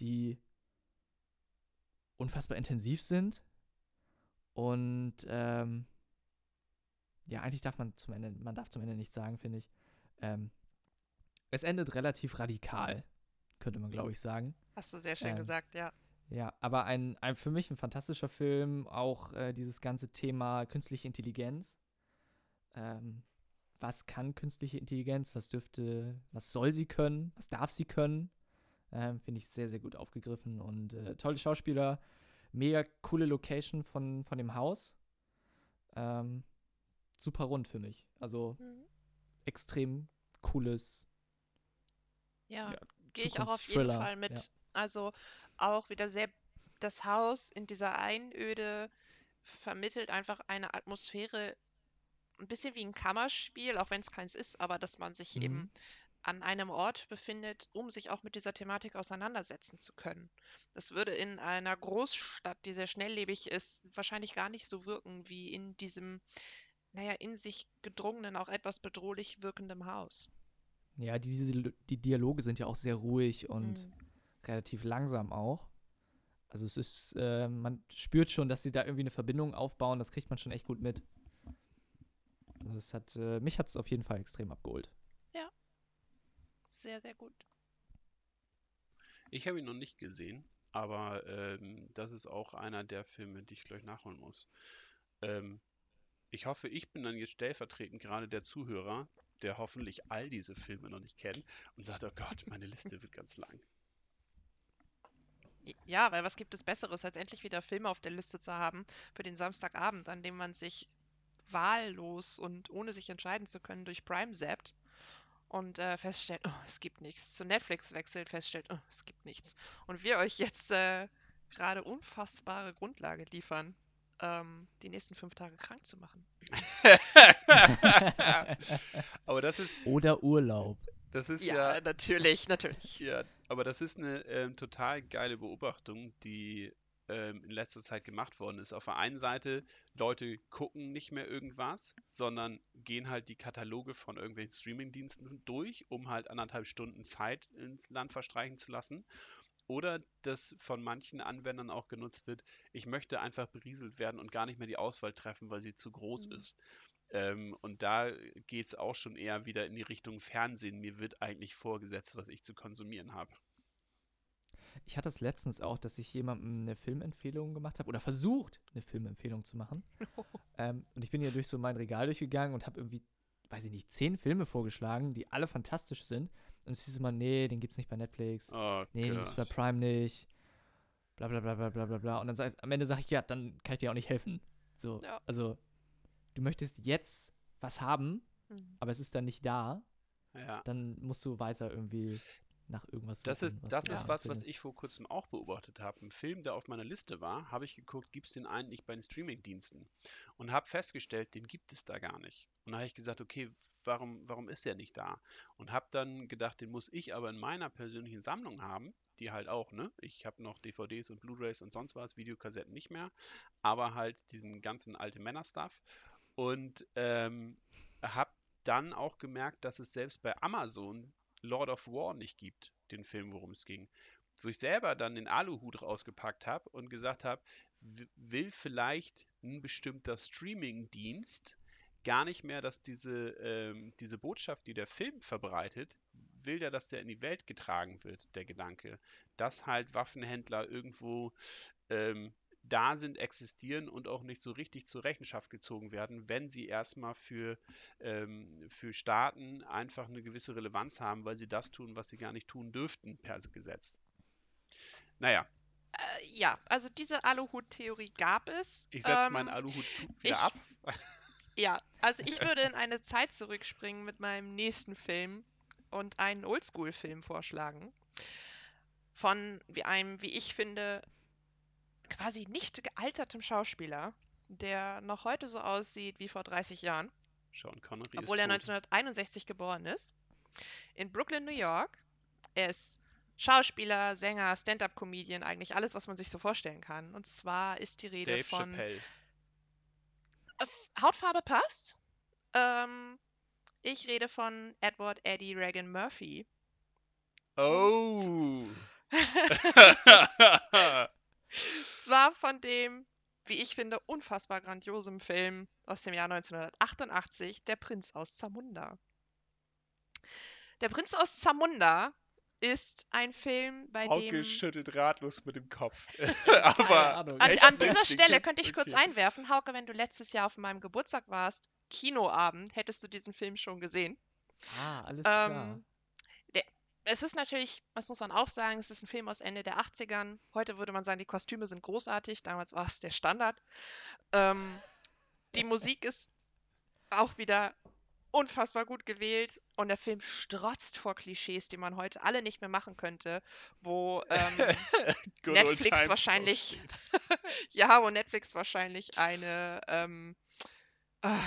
die unfassbar intensiv sind. Und ähm, ja, eigentlich darf man zum Ende, man darf zum Ende nicht sagen, finde ich. Ähm, es endet relativ radikal, könnte man, glaube ich, sagen. Hast du sehr schön Ähm, gesagt, ja. Ja, aber ein, ein für mich ein fantastischer Film, auch äh, dieses ganze Thema künstliche Intelligenz. Ähm, was kann künstliche Intelligenz? Was dürfte, was soll sie können? Was darf sie können? Ähm, Finde ich sehr, sehr gut aufgegriffen und äh, tolle Schauspieler. Mega coole Location von, von dem Haus. Ähm, super rund für mich. Also Mhm. extrem cooles Ja, Ja, gehe ich auch auf jeden Fall mit. ja. Also auch wieder sehr, das Haus in dieser Einöde vermittelt einfach eine Atmosphäre, ein bisschen wie ein Kammerspiel, auch wenn es keins ist, aber dass man sich eben Mhm. an einem Ort befindet, um sich auch mit dieser Thematik auseinandersetzen zu können. Das würde in einer Großstadt, die sehr schnelllebig ist, wahrscheinlich gar nicht so wirken wie in diesem, naja, in sich gedrungenen, auch etwas bedrohlich wirkendem Haus. Ja, die, diese, die Dialoge sind ja auch sehr ruhig und Mhm. Relativ langsam auch. Also es ist, äh, man spürt schon, dass sie da irgendwie eine Verbindung aufbauen. Das kriegt man schon echt gut mit. Also es hat, äh, mich hat es auf jeden Fall extrem abgeholt. Sehr, sehr gut. Ich habe ihn noch nicht gesehen, aber ähm, das ist auch einer der Filme, die ich gleich nachholen muss. Ähm, ich hoffe, ich bin dann jetzt stellvertretend gerade der Zuhörer, der hoffentlich all diese Filme noch nicht kennt und sagt, oh Gott, meine Liste wird ganz lang. Ja, weil was gibt es Besseres, als endlich wieder Filme auf der Liste zu haben für den Samstagabend, an dem man sich wahllos und ohne sich entscheiden zu können durch Prime zappt und äh, feststellt, oh, es gibt nichts. Zu Netflix wechselt, feststellt, oh, es gibt nichts. Und wir euch jetzt äh, gerade unfassbare Grundlage liefern, ähm, die nächsten fünf Tage krank zu machen. aber das ist, Oder Urlaub. Das ist ja, natürlich, natürlich. Ja, aber das ist eine ähm, total geile Beobachtung, die ähm, in letzter Zeit gemacht worden ist. Auf der einen Seite, Leute gucken nicht mehr irgendwas, sondern gehen halt die Kataloge von irgendwelchen Streamingdiensten durch, um halt anderthalb Stunden Zeit ins Land verstreichen zu lassen. Oder das von manchen Anwendern auch genutzt wird, ich möchte einfach berieselt werden und gar nicht mehr die Auswahl treffen, weil sie zu groß Mhm. ist. Ähm, und da geht es auch schon eher wieder in die Richtung Fernsehen. Mir wird eigentlich vorgesetzt, was ich zu konsumieren habe. Ich hatte es letztens auch, dass ich jemandem eine Filmempfehlung gemacht habe oder versucht, eine Filmempfehlung zu machen. ähm, und ich bin hier durch so mein Regal durchgegangen und habe irgendwie, weiß ich nicht, zehn Filme vorgeschlagen, die alle fantastisch sind. Und es hieß immer, nee, den gibt's nicht bei Netflix. Oh Nee, den gibt's bei Gott. Prime nicht. Bla bla bla bla bla bla bla. Und dann sag, am Ende sage ich, ja, dann kann ich dir auch nicht helfen. So, Ja. also, du möchtest jetzt was haben, Mhm. aber es ist dann nicht da, Ja. dann musst du weiter irgendwie nach irgendwas Das suchen. ist, was das ist was, was ich vor kurzem auch beobachtet habe. Ein Film, der auf meiner Liste war, habe ich geguckt, gibt es den eigentlich bei den Streamingdiensten? Und habe festgestellt, den gibt es da gar nicht. Und da habe ich gesagt, okay, warum, warum ist der nicht da? Und habe dann gedacht, den muss ich aber in meiner persönlichen Sammlung haben, die halt auch, ne? Ich habe noch DVDs und Blu-rays und sonst was, Videokassetten nicht mehr, aber halt diesen ganzen alte Männer-Stuff. Und ähm, habe dann auch gemerkt, dass es selbst bei Amazon Lord of War nicht gibt, den Film, worum es ging. Wo ich selber dann den Aluhut rausgepackt habe und gesagt habe, will vielleicht ein bestimmter Streaming-Dienst gar nicht mehr, dass diese, ähm, diese Botschaft, die der Film verbreitet, will der, dass der in die Welt getragen wird, der Gedanke, dass halt Waffenhändler irgendwo ähm, da sind, existieren und auch nicht so richtig zur Rechenschaft gezogen werden, wenn sie erstmal für, ähm, für Staaten einfach eine gewisse Relevanz haben, weil sie das tun, was sie gar nicht tun dürften per Gesetz. Naja, Äh, ja, also diese Aluhut-Theorie gab es. ich setze Ähm, meinen Aluhut wieder ich- ab. Ja, also ich würde in eine Zeit zurückspringen mit meinem nächsten Film und einen Oldschool-Film vorschlagen. Von wie einem, wie ich finde, quasi nicht gealtertem Schauspieler, der noch heute so aussieht wie vor 30 Jahren, Sean Connery obwohl er tot. 1961 geboren ist. In Brooklyn, New York. Er ist Schauspieler, Sänger, Stand-up-Comedian, eigentlich alles, was man sich so vorstellen kann. Und zwar ist die Rede Dave von Chappelle. Hautfarbe passt. Ähm, ich rede von Edward Eddie Reagan Murphy. Oh! Zwar von dem, wie ich finde, unfassbar grandiosem Film aus dem Jahr 1988, Der Prinz aus Zamunda. Der Prinz aus Zamunda ist ein Film, bei Hauke dem. schüttelt ratlos mit dem Kopf. Keine Aber Ahnung. An, an dieser Stelle könnte ich kurz okay. einwerfen, Hauke, wenn du letztes Jahr auf meinem Geburtstag warst, Kinoabend, hättest du diesen Film schon gesehen. Ah, alles klar. Ähm, der, es ist natürlich, das muss man auch sagen, es ist ein Film aus Ende der 80ern. Heute würde man sagen, die Kostüme sind großartig. Damals war es der Standard. Ähm, die Musik ist auch wieder unfassbar gut gewählt und der Film strotzt vor Klischees, die man heute alle nicht mehr machen könnte, wo ähm, Netflix wahrscheinlich, ja, wo Netflix wahrscheinlich eine, ähm, ah,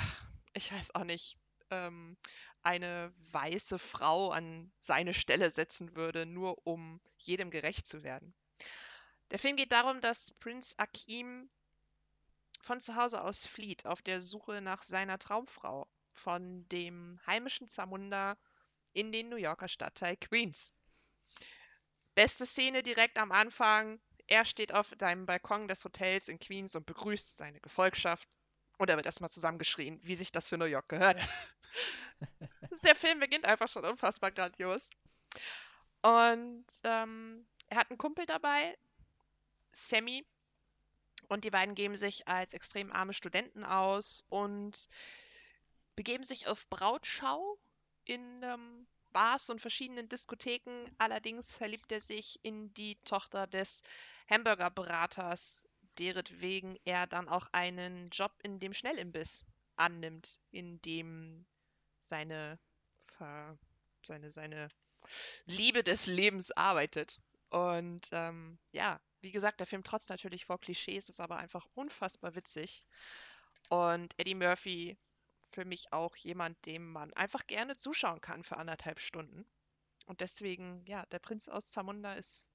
ich weiß auch nicht, ähm, eine weiße Frau an seine Stelle setzen würde, nur um jedem gerecht zu werden. Der Film geht darum, dass Prinz Akim von zu Hause aus flieht, auf der Suche nach seiner Traumfrau von dem heimischen Zamunda in den New Yorker Stadtteil Queens. Beste Szene direkt am Anfang. Er steht auf seinem Balkon des Hotels in Queens und begrüßt seine Gefolgschaft. Und er wird erstmal zusammengeschrien, wie sich das für New York gehört. Der Film beginnt einfach schon unfassbar grandios. Und ähm, er hat einen Kumpel dabei, Sammy. Und die beiden geben sich als extrem arme Studenten aus und begeben sich auf Brautschau in ähm, Bars und verschiedenen Diskotheken. Allerdings verliebt er sich in die Tochter des Hamburgerberaters, deretwegen er dann auch einen Job in dem Schnellimbiss annimmt, in dem seine, seine, seine Liebe des Lebens arbeitet. Und ähm, ja, wie gesagt, der Film trotzt natürlich vor Klischees, ist aber einfach unfassbar witzig. Und Eddie Murphy für mich auch jemand, dem man einfach gerne zuschauen kann für anderthalb Stunden. Und deswegen, ja, Der Prinz aus Zamunda ist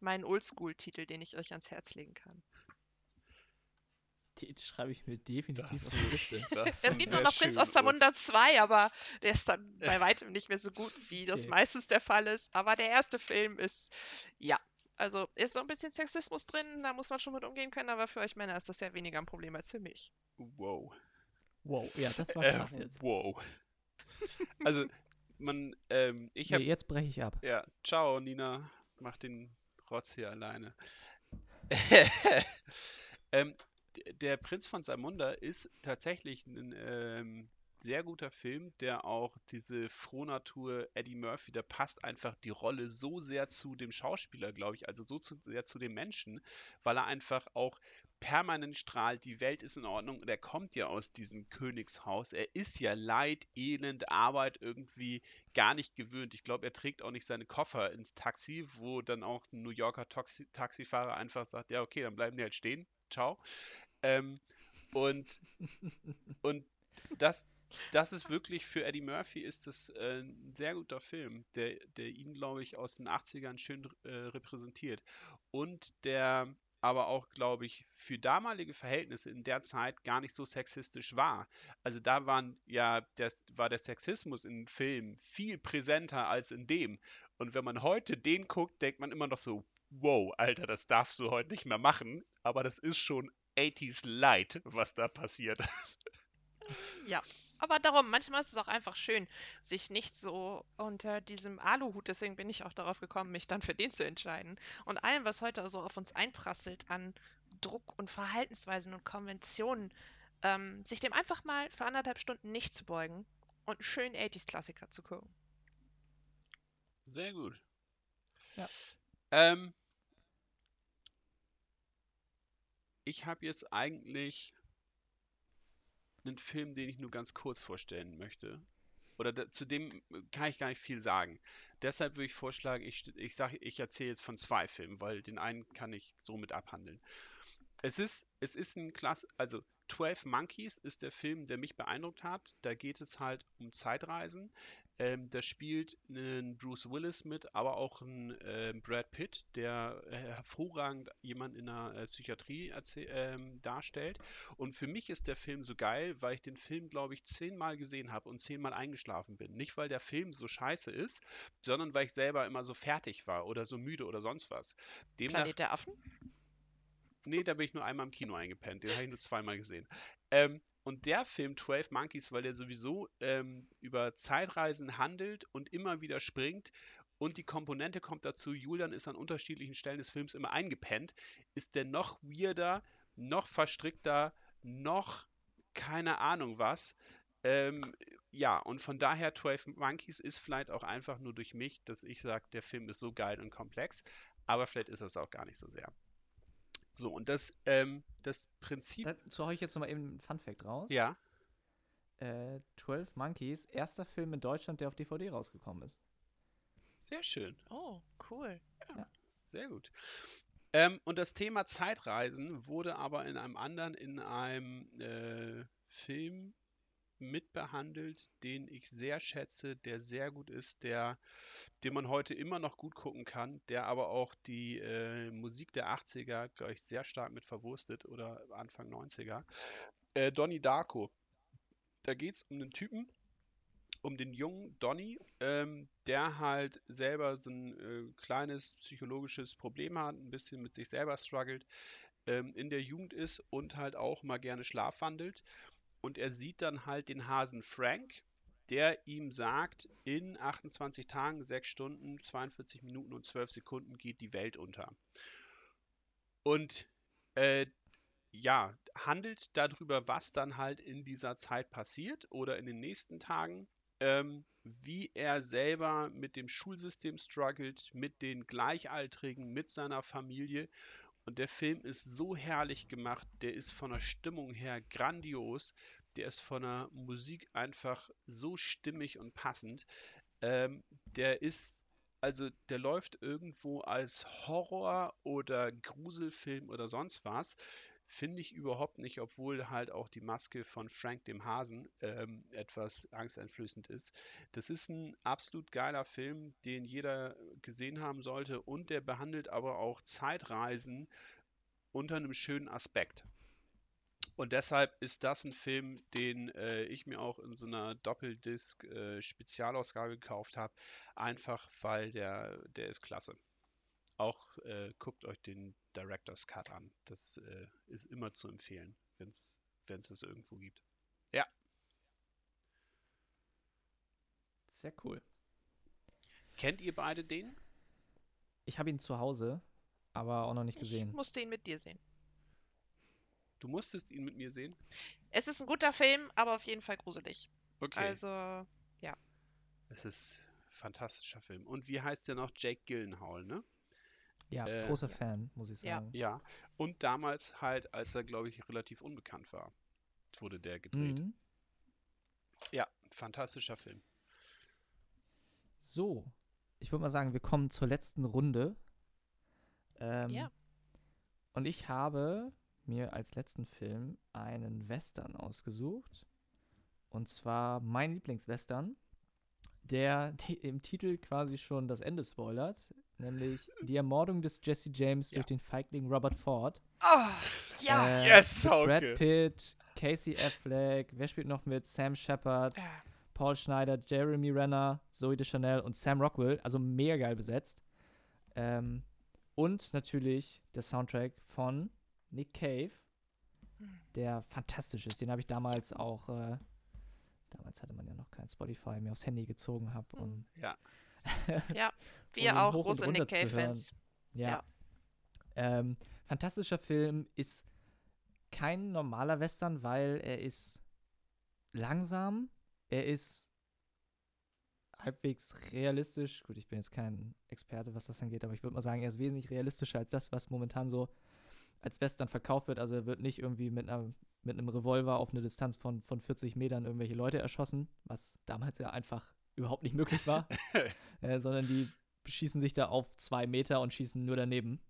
mein Oldschool-Titel, den ich euch ans Herz legen kann. Den schreibe ich mir definitiv Das auf die Liste. Das Es ist gibt sehr noch Prinz Zamunda 2, aber der ist dann bei weitem nicht mehr so gut, wie das Okay. meistens der Fall ist. Aber der erste Film ist, ja, also ist so ein bisschen Sexismus drin, da muss man schon mit umgehen können, aber für euch Männer ist das ja weniger ein Problem als für mich. Wow. Wow, ja, das war Äh, krass jetzt. wow. Also, man, ähm, ich Nee, habe jetzt breche ich ab. Ja, ciao, Nina. Mach den Rotz hier alleine. ähm, der Prinz von Samunda ist tatsächlich ein ähm, sehr guter Film, der auch diese Frohnatur Eddie Murphy, da passt einfach die Rolle so sehr zu dem Schauspieler, glaube ich, also so zu, sehr zu dem Menschen, weil er einfach auch permanent strahlt, die Welt ist in Ordnung und er kommt ja aus diesem Königshaus. Er ist ja Leid, Elend, Arbeit irgendwie gar nicht gewöhnt. Ich glaube, er trägt auch nicht seine Koffer ins Taxi, wo dann auch ein New Yorker Taxi Taxifahrer einfach sagt, ja, okay, dann bleiben die halt stehen. Ciao. Ähm, und, und das, das ist wirklich für Eddie Murphy ist das äh, ein sehr guter Film, der, der ihn, glaube ich, aus den 80ern schön äh, repräsentiert. Und der aber auch, glaube ich, für damalige Verhältnisse in der Zeit gar nicht so sexistisch war. Also da waren ja, das war der Sexismus im Film viel präsenter als in dem. Und wenn man heute den guckt, denkt man immer noch so, wow, Alter, das darfst du heute nicht mehr machen. Aber das ist schon 80s Light, was da passiert. Ja, aber darum, manchmal ist es auch einfach schön, sich nicht so unter diesem Aluhut, deswegen bin ich auch darauf gekommen, mich dann für den zu entscheiden. Und allem, was heute so auf uns einprasselt an Druck und Verhaltensweisen und Konventionen, ähm, sich dem einfach mal für anderthalb Stunden nicht zu beugen und einen schönen 80s-Klassiker zu gucken. Sehr gut. Ja. Ähm, ich habe jetzt eigentlich einen Film, den ich nur ganz kurz vorstellen möchte. Oder da, zu dem kann ich gar nicht viel sagen. Deshalb würde ich vorschlagen, ich, ich ich erzähle jetzt von zwei Filmen, weil den einen kann ich somit abhandeln. Es ist, es ist ein Klasse, also 12 Monkeys ist der Film, der mich beeindruckt hat. Da geht es halt um Zeitreisen. Ähm, da spielt ein Bruce Willis mit, aber auch ein ähm, Brad Pitt, der äh, hervorragend jemand in der äh, Psychiatrie ähm, darstellt. Und für mich ist der Film so geil, weil ich den Film, glaube ich, zehnmal gesehen habe und zehnmal eingeschlafen bin. Nicht, weil der Film so scheiße ist, sondern weil ich selber immer so fertig war oder so müde oder sonst was. Demnach Planet der Affen? Nee, da bin ich nur einmal im Kino eingepennt. Den habe ich nur zweimal gesehen. Ähm, und der Film 12 Monkeys, weil der sowieso ähm, über Zeitreisen handelt und immer wieder springt und die Komponente kommt dazu, Julian ist an unterschiedlichen Stellen des Films immer eingepennt, ist der noch weirder, noch verstrickter, noch keine Ahnung was. Ähm, ja, und von daher 12 Monkeys ist vielleicht auch einfach nur durch mich, dass ich sage, der Film ist so geil und komplex, aber vielleicht ist es auch gar nicht so sehr. So, und das, ähm, das Prinzip, Dazu hau ich jetzt nochmal eben einen Funfact raus. ja, Äh, 12 Monkeys, erster Film in Deutschland, der auf DVD rausgekommen ist. sehr schön. Oh, cool. Sehr gut. Ähm, und das Thema Zeitreisen wurde aber in einem anderen, in einem äh, Film mitbehandelt, den ich sehr schätze, der sehr gut ist, der, den man heute immer noch gut gucken kann, der aber auch die äh, Musik der 80er, glaube ich, sehr stark mit verwurstet oder Anfang 90er. Äh, Donnie Darko. Da geht es um einen Typen, um den jungen Donny, ähm, der halt selber so ein äh, kleines psychologisches Problem hat, ein bisschen mit sich selber struggelt, ähm, in der Jugend ist und halt auch mal gerne schlafwandelt. Und er sieht dann halt den Hasen Frank, der ihm sagt, in 28 Tagen, 6 Stunden, 42 Minuten und 12 Sekunden geht die Welt unter. Und äh, ja, handelt darüber, was dann halt in dieser Zeit passiert oder in den nächsten Tagen, ähm, wie er selber mit dem Schulsystem struggelt, mit den Gleichaltrigen, mit seiner Familie. Und der Film ist so herrlich gemacht, der ist von der Stimmung her grandios, der ist von der Musik einfach so stimmig und passend. Ähm, der ist, also der läuft irgendwo als Horror- oder Gruselfilm oder sonst was. Finde ich überhaupt nicht, obwohl halt auch die Maske von Frank dem Hasen ähm, etwas angsteinflößend ist. Das ist ein absolut geiler Film, den jeder gesehen haben sollte und der behandelt aber auch Zeitreisen unter einem schönen Aspekt. Und deshalb ist das ein Film, den äh, ich mir auch in so einer Doppeldisc-Spezialausgabe gekauft habe, einfach weil der, der ist klasse. Auch äh, guckt euch den Director's Cut an. Das äh, ist immer zu empfehlen, wenn es es irgendwo gibt. Ja, Sehr cool. kennt ihr beide den? Ich habe ihn zu Hause, aber auch noch nicht Ich gesehen. musste ihn mit dir sehen. Du musstest ihn mit mir sehen? Es ist ein guter Film, aber auf jeden Fall gruselig. Okay, Also, es ist ein fantastischer Film. Und wie heißt der noch? Jake Gyllenhaal, ne? Ja, Äh, großer Fan, muss ich Ja. sagen. Ja, und damals halt, als er, glaube ich, relativ unbekannt war, wurde der gedreht. Mhm. Ja, fantastischer Film. So, ich würde mal sagen, wir kommen zur letzten Runde. Ähm, Ja. Und ich habe mir als letzten Film einen Western ausgesucht. Und zwar mein Lieblingswestern, der im Titel quasi schon das Ende spoilert. Nämlich die Ermordung des Jesse James Ja. durch den Feigling Robert Ford. oh, ja. Äh, Yes, mit Brad Hauke. Pitt, Casey Affleck, wer spielt noch mit? Sam Shepard. Äh, Paul Schneider, Jeremy Renner, Zoe Deschanel und Sam Rockwell. Also mega geil besetzt. Ähm, und natürlich der Soundtrack von Nick Cave, der fantastisch ist. Den habe ich damals auch, äh, damals hatte man ja noch kein Spotify, mir aufs Handy gezogen habe. Hm. Und Ja. Ja, um wir ihn auch große Nick. Cave-Fans. Ja. Ja. Ähm, fantastischer Film ist kein normaler Western, weil er ist langsam, er ist halbwegs realistisch. Gut, ich bin jetzt kein Experte, was das angeht, aber ich würde mal sagen, er ist wesentlich realistischer als das, was momentan so als Western verkauft wird. Also er wird nicht irgendwie mit einer mit einem Revolver auf eine Distanz von, von 40 Metern irgendwelche Leute erschossen, was damals ja einfach überhaupt nicht möglich war, äh, sondern die schießen sich da auf zwei Meter und schießen nur daneben.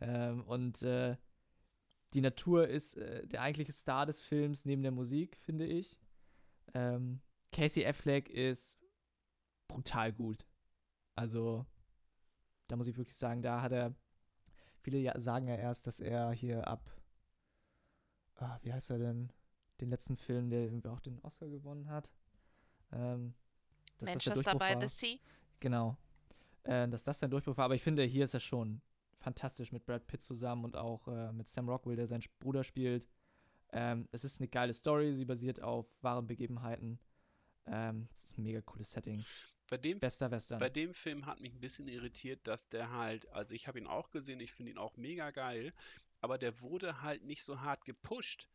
Ähm, und äh, die Natur ist äh, der eigentliche Star des Films neben der Musik, finde ich. Ähm, Casey Affleck ist brutal gut. Also, da muss ich wirklich sagen, da hat er. Viele ja, sagen ja erst, dass er hier ab. Ah, wie heißt er denn? Den letzten Film, der irgendwie auch den Oscar gewonnen hat. Ähm, dass das der Manchester Durchbruch by war. the Sea. Genau. Äh, dass das sein Durchbruch war. Aber ich finde, hier ist er schon fantastisch mit Brad Pitt zusammen und auch äh, mit Sam Rockwell, der seinen Bruder spielt. Ähm, es ist eine geile Story, sie basiert auf wahren Begebenheiten. Ähm, es ist ein mega cooles Setting. Bei dem, Bester Western. bei dem Film hat mich ein bisschen irritiert, dass der halt, also ich habe ihn auch gesehen, ich finde ihn auch mega geil, aber der wurde halt nicht so hart gepusht.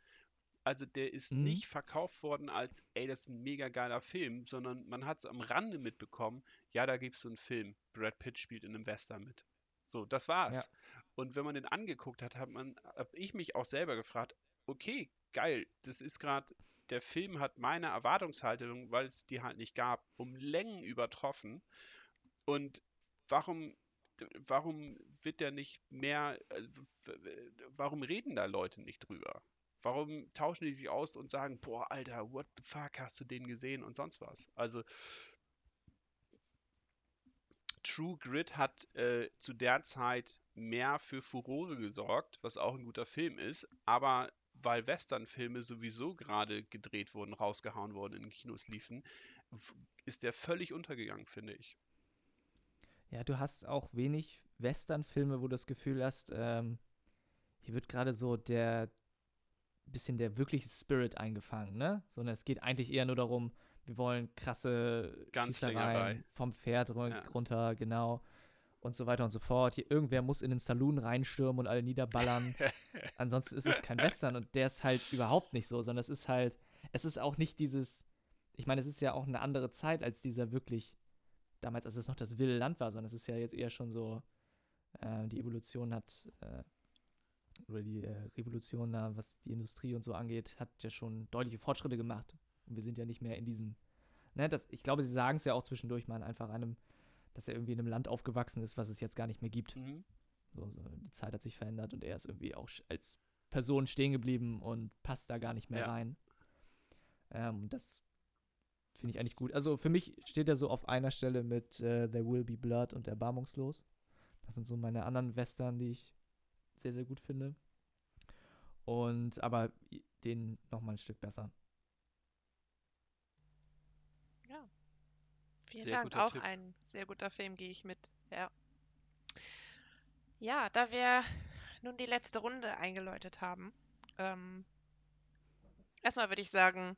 Also der ist Mhm. nicht verkauft worden als, ey, das ist ein mega geiler Film, sondern man hat so am Rande mitbekommen, ja, da gibt es so einen Film. Brad Pitt spielt in einem Western mit. So, das war's. Und wenn man den angeguckt hat, hat man, hab ich mich auch selber gefragt, okay, geil, das ist gerade, der Film hat meine Erwartungshaltung, weil es die halt nicht gab, um Längen übertroffen. Und warum, warum wird der nicht mehr, äh, warum reden da Leute nicht drüber? Warum tauschen die sich aus und sagen, boah, Alter, what the fuck, hast du den gesehen und sonst was? Also, True Grit hat äh, zu der Zeit mehr für Furore gesorgt, was auch ein guter Film ist, aber weil Western-Filme sowieso gerade gedreht wurden, rausgehauen wurden, in Kinos liefen, ist der völlig untergegangen, finde ich. Ja, du hast auch wenig Western-Filme, wo du das Gefühl hast, ähm, hier wird gerade so der bisschen der wirkliche Spirit eingefangen, ne? Sondern es geht eigentlich eher nur darum, wir wollen krasse. Schießereien vom Pferd Ja. runter, genau. Und so weiter und so fort. Hier, irgendwer muss in den Saloon reinstürmen und alle niederballern. Ansonsten ist es kein Western und der ist halt überhaupt nicht so, sondern es ist halt, es ist auch nicht dieses, ich meine, es ist ja auch eine andere Zeit als dieser wirklich, damals, als es noch das wilde Land war, sondern es ist ja jetzt eher schon so, äh, die Evolution hat, äh, oder die äh, Revolution da, was die Industrie und so angeht, hat ja schon deutliche Fortschritte gemacht. Und wir sind ja nicht mehr in diesem, ne, das, ich glaube, sie sagen es ja auch zwischendurch mal einfach einem, dass er irgendwie in einem Land aufgewachsen ist, was es jetzt gar nicht mehr gibt. Mhm. So, so, die Zeit hat sich verändert und er ist irgendwie auch als Person stehen geblieben und passt da gar nicht mehr Ja. rein. Ähm, das finde ich eigentlich gut. Also für mich steht er so auf einer Stelle mit äh, There Will Be Blood und Erbarmungslos. Das sind so meine anderen Western, die ich sehr, sehr gut finde. Und aber den noch mal ein Stück besser. Vielen Sehr Dank. Auch Tipp. ein sehr guter Film, gehe ich mit. Ja. Ja, da wir nun die letzte Runde eingeläutet haben, ähm, erstmal würde ich sagen,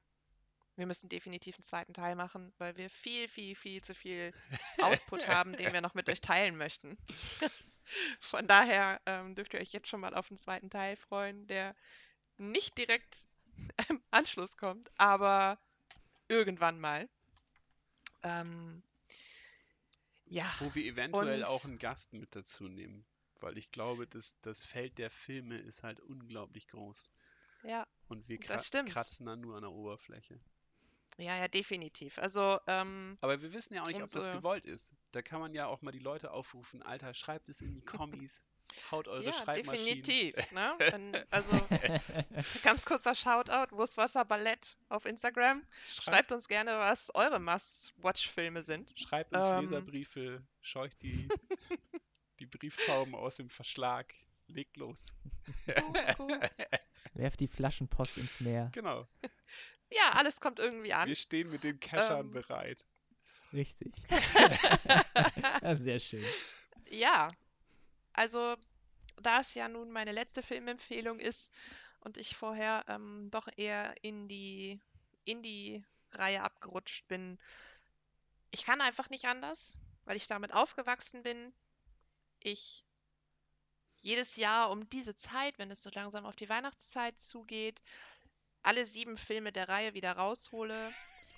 wir müssen definitiv einen zweiten Teil machen, weil wir viel, viel, viel zu viel Output haben, den wir noch mit euch teilen möchten. Von daher ähm, dürft ihr euch jetzt schon mal auf den zweiten Teil freuen, der nicht direkt im Anschluss kommt, aber irgendwann mal. Ähm, ja, Wo wir eventuell Und- auch einen Gast mit dazu nehmen. Weil ich glaube, das, das Feld der Filme ist halt unglaublich groß. ja, Und wir kratzen dann nur an der Oberfläche. Ja, ja, definitiv. Also, ähm, Aber wir wissen ja auch nicht, ob das gewollt ist. Da kann man ja auch mal die Leute aufrufen, Alter, schreibt es in die Kommis, haut eure ja, Schreibmaschinen. definitiv. Ne? Wenn, also, ganz kurzer Shoutout, Wurstwasser Ballett auf Instagram. Schreibt, Schreibt uns gerne, was eure Must-Watch-Filme sind. schreibt uns Ähm. Leserbriefe, scheucht die, die Brieftauben aus dem Verschlag. Legt los. Werft die Flaschenpost ins Meer. Genau. Ja, alles kommt irgendwie an. Wir stehen mit den Cachern Ähm. bereit. Richtig. ja, sehr schön. Ja, also da es ja nun meine letzte Filmempfehlung ist und ich vorher ähm, doch eher in die Indie-Reihe abgerutscht bin, ich kann einfach nicht anders, weil ich damit aufgewachsen bin. Ich jedes Jahr um diese Zeit, wenn es so langsam auf die Weihnachtszeit zugeht, alle sieben Filme der Reihe wieder raushole,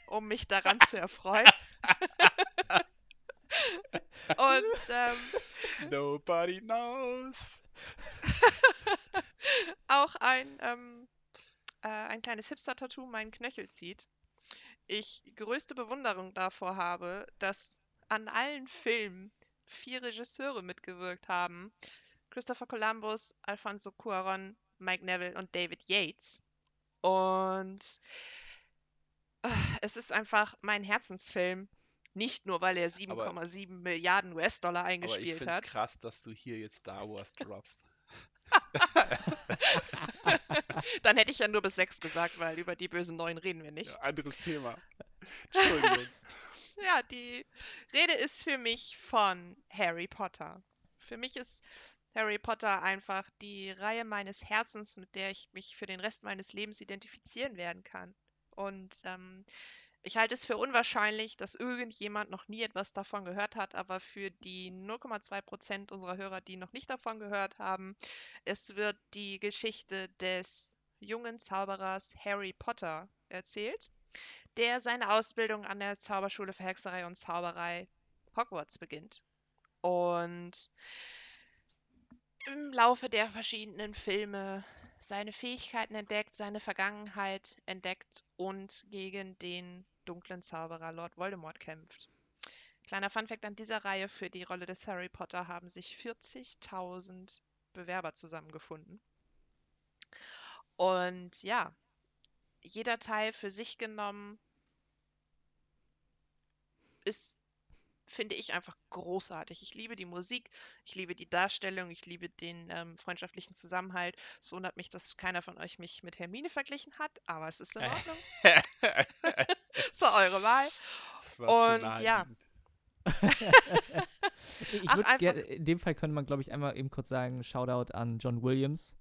um mich daran zu erfreuen. Und ähm, Nobody knows. auch ein, ähm, äh, ein kleines Hipster-Tattoo meinen Knöchel zieht. Ich größte Bewunderung davor habe, dass an allen Filmen vier Regisseure mitgewirkt haben. Christopher Columbus, Alfonso Cuarón, Mike Neville und David Yates. Und äh, es ist einfach mein Herzensfilm. Nicht nur, weil er 7,7 Milliarden US-Dollar Aber ich eingespielt finde es hat. krass, dass du hier jetzt Star Wars droppst. Dann hätte ich ja nur bis 6 gesagt, weil über die bösen Neuen reden wir nicht. Ja, anderes Thema. Entschuldigung. Ja, die Rede ist für mich von Harry Potter. Für mich ist Harry Potter einfach die Reihe meines Herzens, mit der ich mich für den Rest meines Lebens identifizieren werden kann. Und ähm, ich halte es für unwahrscheinlich, dass irgendjemand noch nie etwas davon gehört hat, aber für die 0,2% unserer Hörer, die noch nicht davon gehört haben, es wird die Geschichte des jungen Zauberers Harry Potter erzählt, der seine Ausbildung an der Zauberschule für Hexerei und Zauberei Hogwarts beginnt. Und im Laufe der verschiedenen Filme seine Fähigkeiten entdeckt, seine Vergangenheit entdeckt und gegen den dunklen Zauberer Lord Voldemort kämpft. Kleiner Funfact an dieser Reihe: Für die Rolle des Harry Potter haben sich 40.000 Bewerber zusammengefunden. Und ja, jeder Teil für sich genommen ist, finde ich, einfach großartig. Ich liebe die Musik, ich liebe die Darstellung, ich liebe den ähm, freundschaftlichen Zusammenhalt. Es wundert mich, dass keiner von euch mich mit Hermine verglichen hat, aber es ist in Ordnung. Es war eure Wahl. Das war zu Und ja. ich Ach, gerne, in dem Fall könnte man, glaube ich, einmal eben kurz sagen, Shoutout an John Williams.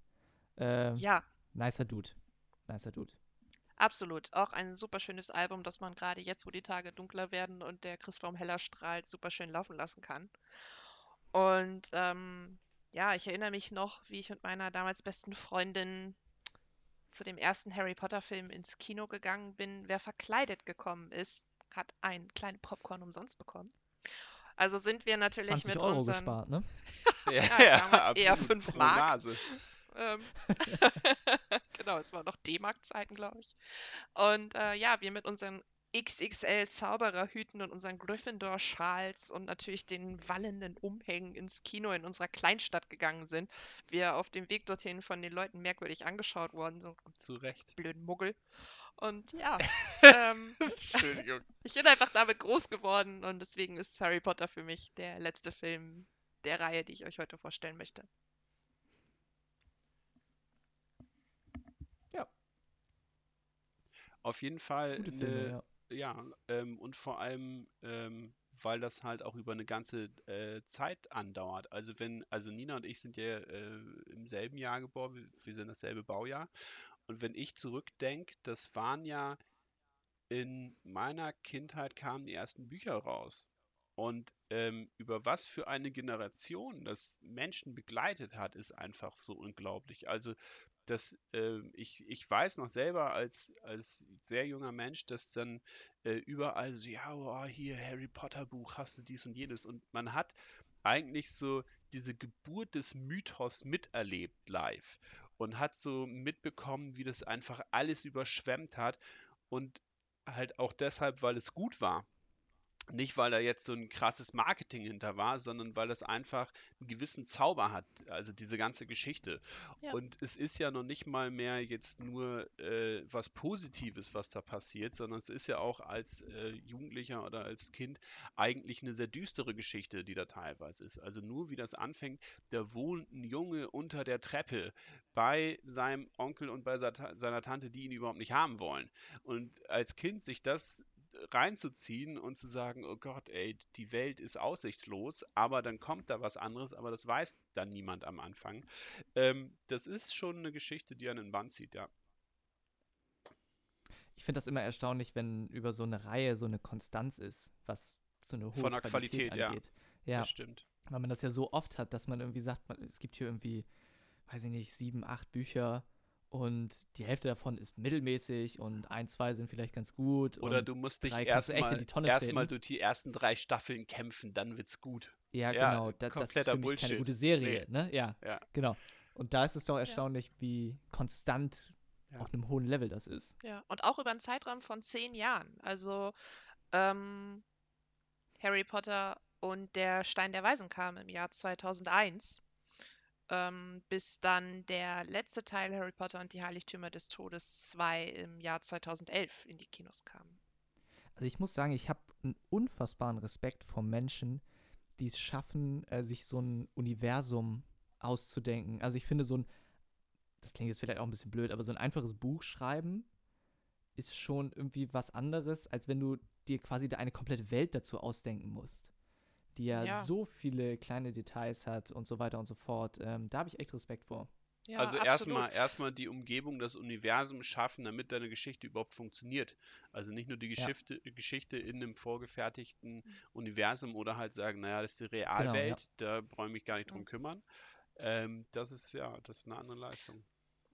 Ähm, Ja, Nicer Dude. Nicer Dude. Absolut. Auch ein super schönes Album, das man gerade jetzt, wo die Tage dunkler werden und der Christbaum heller strahlt, super schön laufen lassen kann. Und ähm, ja, ich erinnere mich noch, wie ich mit meiner damals besten Freundin zu dem ersten Harry Potter-Film ins Kino gegangen bin. Wer verkleidet gekommen ist, hat ein kleines Popcorn umsonst bekommen. Also sind wir natürlich 20 mit Euro unseren gespart, ne? Ja, damals eher absolut. fünf Pro Mark. Ähm, genau, es war noch D-Mark-Zeiten, glaube ich. Und äh, ja, wir mit unseren XXL-Zaubererhüten und unseren Gryffindor-Schals und natürlich den wallenden Umhängen ins Kino in unserer Kleinstadt gegangen sind. Wir auf dem Weg dorthin von den Leuten merkwürdig angeschaut worden, so Zu Recht. blöden Muggel. Und ja, ähm, Entschuldigung. ich bin einfach damit groß geworden und deswegen ist Harry Potter für mich der letzte Film der Reihe, die ich euch heute vorstellen möchte. Auf jeden Fall Gute eine, Filme, ja. Ja, ähm, und vor allem, ähm, weil das halt auch über eine ganze äh, Zeit andauert. Also wenn, also Nina und ich sind ja äh, im selben Jahr geboren, wir, wir sind dasselbe Baujahr. Und wenn ich zurückdenke, das waren ja in meiner Kindheit kamen die ersten Bücher raus. Und ähm, über was für eine Generation das Menschen begleitet hat, ist einfach so unglaublich. Also das, ähm, ich, ich weiß noch selber als, als sehr junger Mensch, dass dann äh, überall so, ja, oh, hier Harry Potter Buch, hast du dies und jenes. Und man hat eigentlich so diese Geburt des Mythos miterlebt live und hat so mitbekommen, wie das einfach alles überschwemmt hat und halt auch deshalb, weil es gut war. Nicht, weil da jetzt so ein krasses Marketing hinter war, sondern weil das einfach einen gewissen Zauber hat, also diese ganze Geschichte. Ja. Und es ist ja noch nicht mal mehr jetzt nur äh, was Positives, was da passiert, sondern es ist ja auch als äh, Jugendlicher oder als Kind eigentlich eine sehr düstere Geschichte, die da teilweise ist. Also nur wie das anfängt, da wohnt ein Junge unter der Treppe bei seinem Onkel und bei seiner Tante, die ihn überhaupt nicht haben wollen. Und als Kind sich das reinzuziehen und zu sagen, oh Gott, ey, die Welt ist aussichtslos, aber dann kommt da was anderes, aber das weiß dann niemand am Anfang. Ähm, das ist schon eine Geschichte, die einen Bann zieht, ja. Ich finde das immer erstaunlich, wenn über so eine Reihe so eine Konstanz ist, was so eine hohe Von der Qualität, ja. angeht. Ja, Das stimmt. weil man das ja so oft hat, dass man irgendwie sagt, man, es gibt hier irgendwie, weiß ich nicht, sieben, acht Bücher und die Hälfte davon ist mittelmäßig und ein, zwei sind vielleicht ganz gut. Oder und du musst dich erstmal die Tonne erstmal treten. durch die ersten drei Staffeln kämpfen, dann wird's gut. Ja, Ja, genau. Da, das ist für mich keine Bullshit. gute Serie, ne? Ja, Ja. genau. Und da ist es doch erstaunlich, wie konstant Ja. auf einem hohen Level das ist. Ja, und auch über einen Zeitraum von zehn Jahren. Also ähm, Harry Potter und der Stein der Weisen kam im Jahr 2001, ähm, bis dann der letzte Teil Harry Potter und die Heiligtümer des Todes 2 im Jahr 2011 in die Kinos kam. Also ich muss sagen, ich habe einen unfassbaren Respekt vor Menschen, die es schaffen, äh, sich so ein Universum auszudenken. Also ich finde so ein, das klingt jetzt vielleicht auch ein bisschen blöd, aber so ein einfaches Buch schreiben ist schon irgendwie was anderes, als wenn du dir quasi da eine komplette Welt dazu ausdenken musst, die ja, Ja. so viele kleine Details hat und so weiter und so fort. Ähm, da habe ich echt Respekt vor. Ja, also erstmal erstmal die Umgebung, das Universum schaffen, damit deine Geschichte überhaupt funktioniert. Also nicht nur die Ja. Geschichte, Geschichte in einem vorgefertigten Mhm. Universum oder halt sagen, naja, das ist die Genau, ja. Realwelt, da brauche ich mich gar nicht drum Mhm. kümmern. Ähm, das ist ja, das ist eine andere Leistung.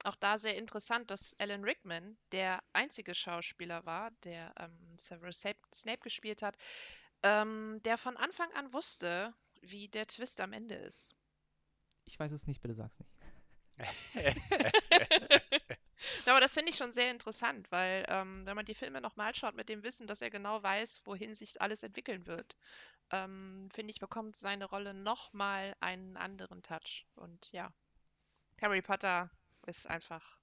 auch da sehr interessant, dass Alan Rickman der einzige Schauspieler war, der ähm, Severus Snape, Snape gespielt hat, ähm, der von Anfang an wusste, wie der Twist am Ende ist. Ich weiß es nicht, bitte sag's nicht. Aber das finde ich schon sehr interessant, weil ähm, wenn man die Filme nochmal schaut mit dem Wissen, dass er genau weiß, wohin sich alles entwickeln wird, ähm, finde ich, bekommt seine Rolle nochmal einen anderen Touch. Und ja, Harry Potter ist einfach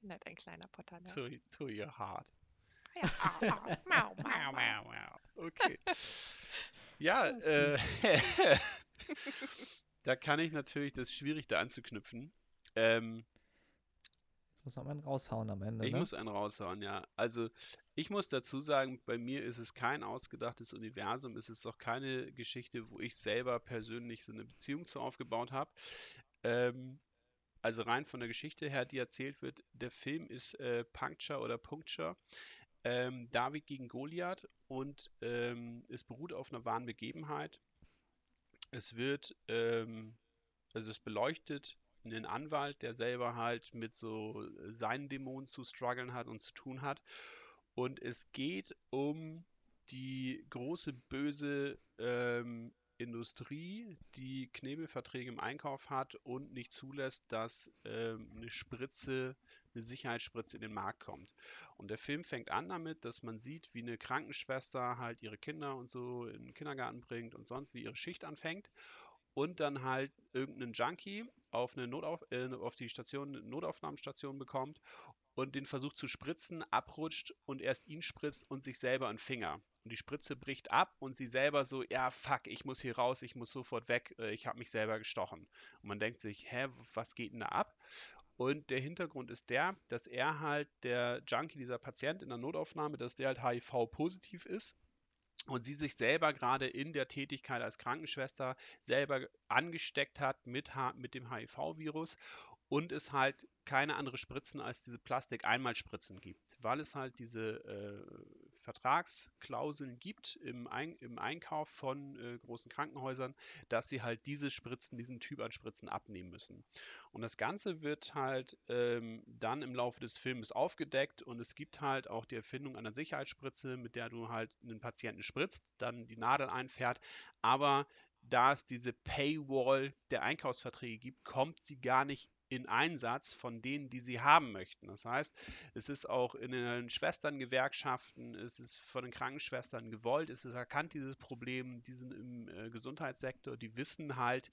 nicht ein kleiner Potter. Ne? To, to your heart. Mau, mau, Mau, mau. Okay. Ja, Ja, äh, da kann ich natürlich, das ist schwierig da anzuknüpfen. Ähm, Jetzt muss man einen raushauen am Ende, ich ne? muss einen raushauen, ja. Also ich muss dazu sagen, bei mir ist es kein ausgedachtes Universum, es ist auch keine Geschichte, wo ich selber persönlich so eine Beziehung zu aufgebaut habe. Ähm, also rein von der Geschichte her, die erzählt wird, der Film ist äh, Puncture oder Puncture. Ähm, David gegen Goliath und ähm, es beruht auf einer wahren Begebenheit. Es wird, ähm, also es beleuchtet einen Anwalt, der selber halt mit so seinen Dämonen zu strugglen hat und zu tun hat. Und es geht um die große böse ähm, Industrie, die Knebelverträge im Einkauf hat und nicht zulässt, dass ähm, eine Spritze, eine Sicherheitsspritze in den Markt kommt. Und der Film fängt an damit, dass man sieht, wie eine Krankenschwester halt ihre Kinder und so in den Kindergarten bringt und sonst wie ihre Schicht anfängt. Und dann halt irgendeinen Junkie auf eine Notauf äh, auf die Station, Notaufnahmestation bekommt und den versucht zu spritzen, abrutscht und erst ihn spritzt und sich selber einen Finger. Und die Spritze bricht ab und sie selber so, ja, fuck, ich muss hier raus, ich muss sofort weg, äh, ich habe mich selber gestochen. Und man denkt sich, hä, was geht denn da ab? Und der Hintergrund ist der, dass er halt, der Junkie, dieser Patient in der Notaufnahme, dass der halt HIV-positiv ist und sie sich selber gerade in der Tätigkeit als Krankenschwester selber angesteckt hat mit, mit dem HIV-Virus und es halt keine andere Spritzen als diese Plastik-Einmalspritzen gibt, weil es halt diese äh, Vertragsklauseln gibt im, Ein im Einkauf von äh, großen Krankenhäusern, dass sie halt diese Spritzen, diesen Typ an Spritzen abnehmen müssen. Und das Ganze wird halt ähm, dann im Laufe des Films aufgedeckt und es gibt halt auch die Erfindung einer Sicherheitsspritze, mit der du halt einen Patienten spritzt, dann die Nadel einfährt, aber da es diese Paywall der Einkaufsverträge gibt, kommt sie gar nicht in Einsatz von denen, die sie haben möchten. Das heißt, es ist auch in den Schwesterngewerkschaften, es ist von den Krankenschwestern gewollt, es ist erkannt, dieses Problem, die sind im äh, Gesundheitssektor, die wissen halt,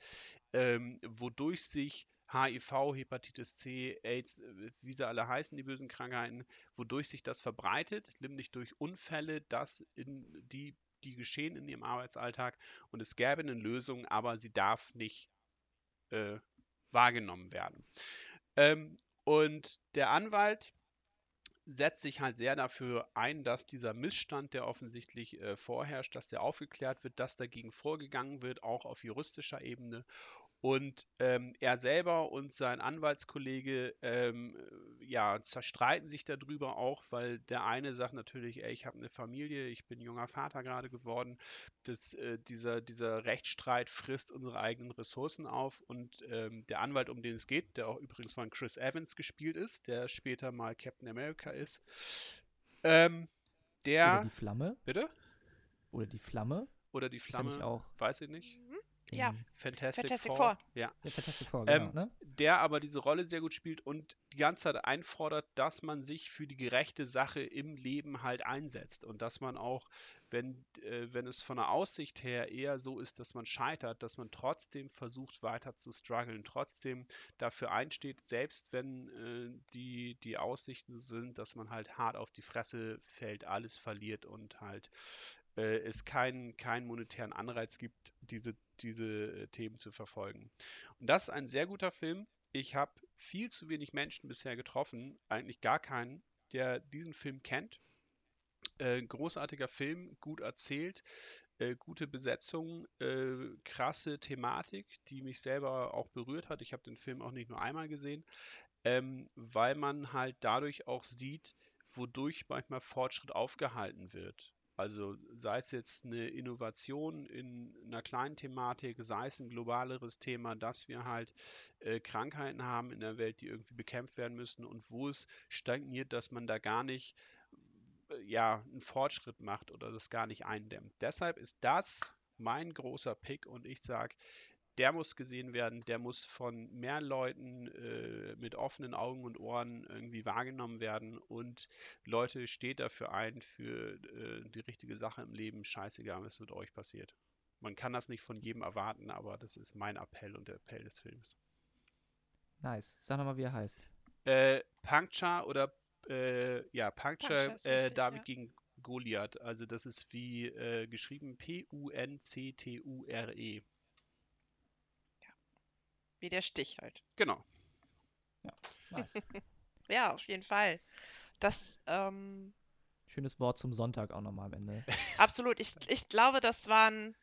ähm, wodurch sich HIV, Hepatitis C, AIDS, äh, wie sie alle heißen, die bösen Krankheiten, wodurch sich das verbreitet, nämlich durch Unfälle, das in die, die geschehen in ihrem Arbeitsalltag und es gäbe eine Lösung, aber sie darf nicht äh, wahrgenommen werden. Ähm, und der Anwalt setzt sich halt sehr dafür ein, dass dieser Missstand, der offensichtlich äh, vorherrscht, dass der aufgeklärt wird, dass dagegen vorgegangen wird, auch auf juristischer Ebene. Und ähm, er selber und sein Anwaltskollege ähm, ja, zerstreiten sich darüber auch, weil der eine sagt natürlich, ey, ich habe eine Familie, ich bin junger Vater gerade geworden. Das, äh, dieser, dieser Rechtsstreit frisst unsere eigenen Ressourcen auf. Und ähm, der Anwalt, um den es geht, der auch übrigens von Chris Evans gespielt ist, der später mal Captain America ist, ähm, Oder der. die Flamme. Bitte? Oder die Flamme. Oder die Flamme? auch Weiß ich nicht. Ja. Fantastic, Fantastic Four. Four. Ja. Ja, Fantastic Four, genau, Ähm, ne? der aber diese Rolle sehr gut spielt und die ganze Zeit einfordert, dass man sich für die gerechte Sache im Leben halt einsetzt und dass man auch, wenn, äh, wenn es von der Aussicht her eher so ist, dass man scheitert, dass man trotzdem versucht weiter zu strugglen, trotzdem dafür einsteht, selbst wenn äh, die, die Aussichten sind, dass man halt hart auf die Fresse fällt, alles verliert und halt äh, es keinen, keinen monetären Anreiz gibt, diese, diese äh, Themen zu verfolgen. Und das ist ein sehr guter Film. Ich habe viel zu wenig Menschen bisher getroffen, eigentlich gar keinen, der diesen Film kennt. Äh, großartiger Film, gut erzählt, äh, gute Besetzung, äh, krasse Thematik, die mich selber auch berührt hat. Ich habe den Film auch nicht nur einmal gesehen, ähm, weil man halt dadurch auch sieht, wodurch manchmal Fortschritt aufgehalten wird. Also sei es jetzt eine Innovation in einer kleinen Thematik, sei es ein globaleres Thema, dass wir halt äh, Krankheiten haben in der Welt, die irgendwie bekämpft werden müssen und wo es stagniert, dass man da gar nicht äh, ja, einen Fortschritt macht oder das gar nicht eindämmt. Deshalb ist das mein großer Pick und ich sage, der muss gesehen werden, der muss von mehr Leuten äh, mit offenen Augen und Ohren irgendwie wahrgenommen werden und Leute, steht dafür ein, für äh, die richtige Sache im Leben, scheißegal, was mit euch passiert. Man kann das nicht von jedem erwarten, aber das ist mein Appell und der Appell des Films. Nice. Sag nochmal, wie er heißt. Äh, Puncture oder äh, ja, Puncture, Puncture äh, David ja. gegen Goliath. Also das ist wie äh, geschrieben P-U-N-C-T-U-R-E. Wie der Stich halt. Genau. Nice. Ja, auf jeden Fall. Das, ähm, Schönes Wort zum Sonntag auch nochmal am Ende. absolut. Ich, ich glaube, das waren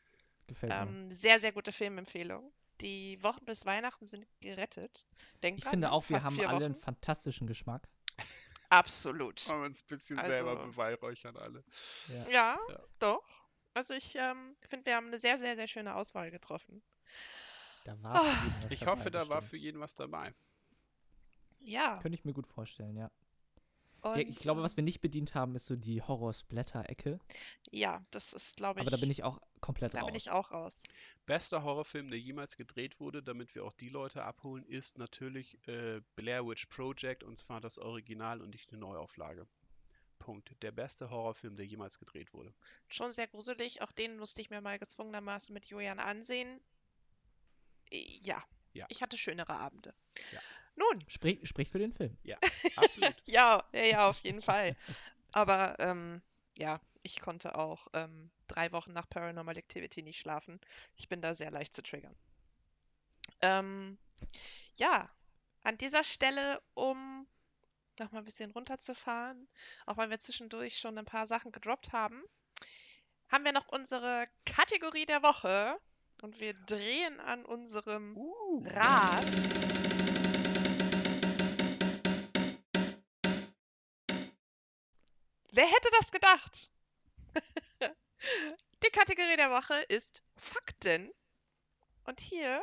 ähm, sehr, sehr gute Filmempfehlungen. Die Wochen bis Weihnachten sind gerettet. Denkt Ich dran, finde in auch, wir haben alle einen Wochen. fantastischen Geschmack. Absolut. Wollen wir uns ein bisschen Also- selber beweihräuchern alle. Ja. Ja, Ja. doch. Also ich ähm, finde, wir haben eine sehr, sehr, sehr schöne Auswahl getroffen. Da war was Ich hoffe, da war für jeden was dabei. Ja. Könnte ich mir gut vorstellen, ja. Und, ja. Ich glaube, was wir nicht bedient haben, ist so die Horror-Splatter-Ecke. Ja, das ist, glaube ich. Aber da bin ich auch komplett da raus. bin ich auch raus. Bester Horrorfilm, der jemals gedreht wurde, damit wir auch die Leute abholen, ist natürlich äh, Blair Witch Project und zwar das Original und nicht eine Neuauflage. Punkt. Der beste Horrorfilm, der jemals gedreht wurde. Schon sehr gruselig. Auch den musste ich mir mal gezwungenermaßen mit Julian ansehen. Ja. Ja. Ich hatte schönere Abende. Ja. Nun, Sprich, sprich für den Film. Absolut. ja, ja, ja, auf jeden Fall. Aber ähm, ja, ich konnte auch ähm, drei Wochen nach Paranormal Activity nicht schlafen. Ich bin da sehr leicht zu triggern. Ähm, ja, an dieser Stelle, um nochmal ein bisschen runterzufahren, auch weil wir zwischendurch schon ein paar Sachen gedroppt haben, haben wir noch unsere Kategorie der Woche und wir drehen an unserem Uh. Rad. Wer hätte das gedacht? Die Kategorie der Woche ist Fakten. Und hier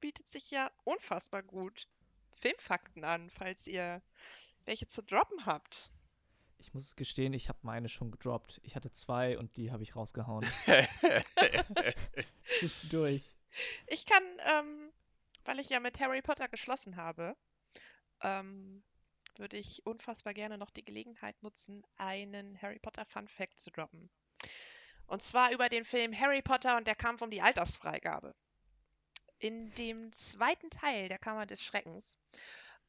bietet sich ja unfassbar gut Filmfakten an, falls ihr welche zu droppen habt. Ich muss es gestehen, ich habe meine schon gedroppt. Ich hatte zwei und die habe ich rausgehauen. Zwischendurch. Ich kann, ähm, weil ich ja mit Harry Potter geschlossen habe, ähm, würde ich unfassbar gerne noch die Gelegenheit nutzen, einen Harry Potter Fun Fact zu droppen. Und zwar über den Film Harry Potter und der Kampf um die Altersfreigabe. In dem zweiten Teil der Kammer des Schreckens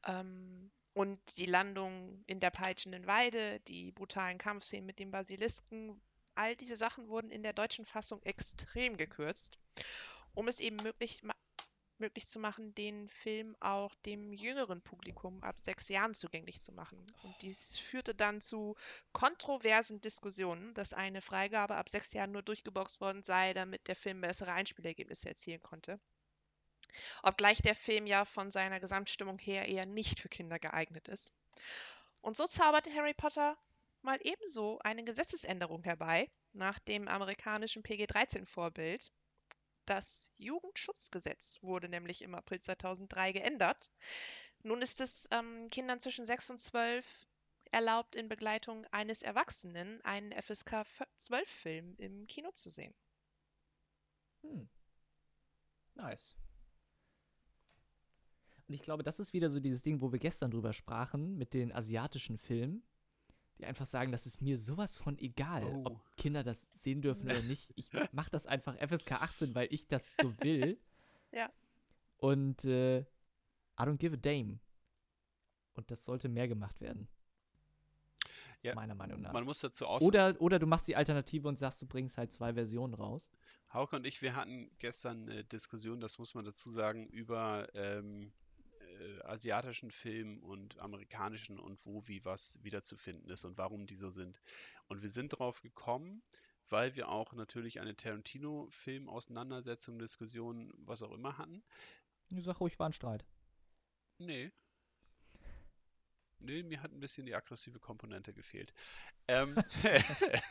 ähm, und die Landung in der peitschenden Weide, die brutalen Kampfszenen mit dem Basilisken, all diese Sachen wurden in der deutschen Fassung extrem gekürzt, um es eben möglich, möglich zu machen, den Film auch dem jüngeren Publikum ab sechs Jahren zugänglich zu machen. Und dies führte dann zu kontroversen Diskussionen, dass eine Freigabe ab sechs Jahren nur durchgeboxt worden sei, damit der Film bessere Einspielergebnisse erzielen konnte. Obgleich der Film ja von seiner Gesamtstimmung her eher nicht für Kinder geeignet ist. Und so zauberte Harry Potter mal ebenso eine Gesetzesänderung herbei, nach dem amerikanischen PG-13-Vorbild. Das Jugendschutzgesetz wurde nämlich im April 2003 geändert. Nun ist es ähm, Kindern zwischen 6 und 12 erlaubt, in Begleitung eines Erwachsenen einen FSK 12-Film im Kino zu sehen. Hm. Nice. Und ich glaube, das ist wieder so dieses Ding, wo wir gestern drüber sprachen, mit den asiatischen Filmen, die einfach sagen, das ist mir sowas von egal, Oh. ob Kinder das sehen dürfen oder nicht. Ich mache das einfach FSK 18, weil ich das so will. Ja. Und äh, I don't give a damn. Und das sollte mehr gemacht werden. Ja, meiner Meinung nach. Man muss dazu aus. Oder, oder du machst die Alternative und sagst, du bringst halt zwei Versionen raus. Hauke und ich, wir hatten gestern eine Diskussion, das muss man dazu sagen, über ähm, äh, asiatischen Film und amerikanischen und wo, wie, was wiederzufinden ist und warum die so sind. Und wir sind drauf gekommen, weil wir auch natürlich eine Tarantino-Film-Auseinandersetzung, Diskussion, was auch immer hatten. Die Sache ruhig war ein Streit. Nee. Nee, mir hat ein bisschen die aggressive Komponente gefehlt. Ähm,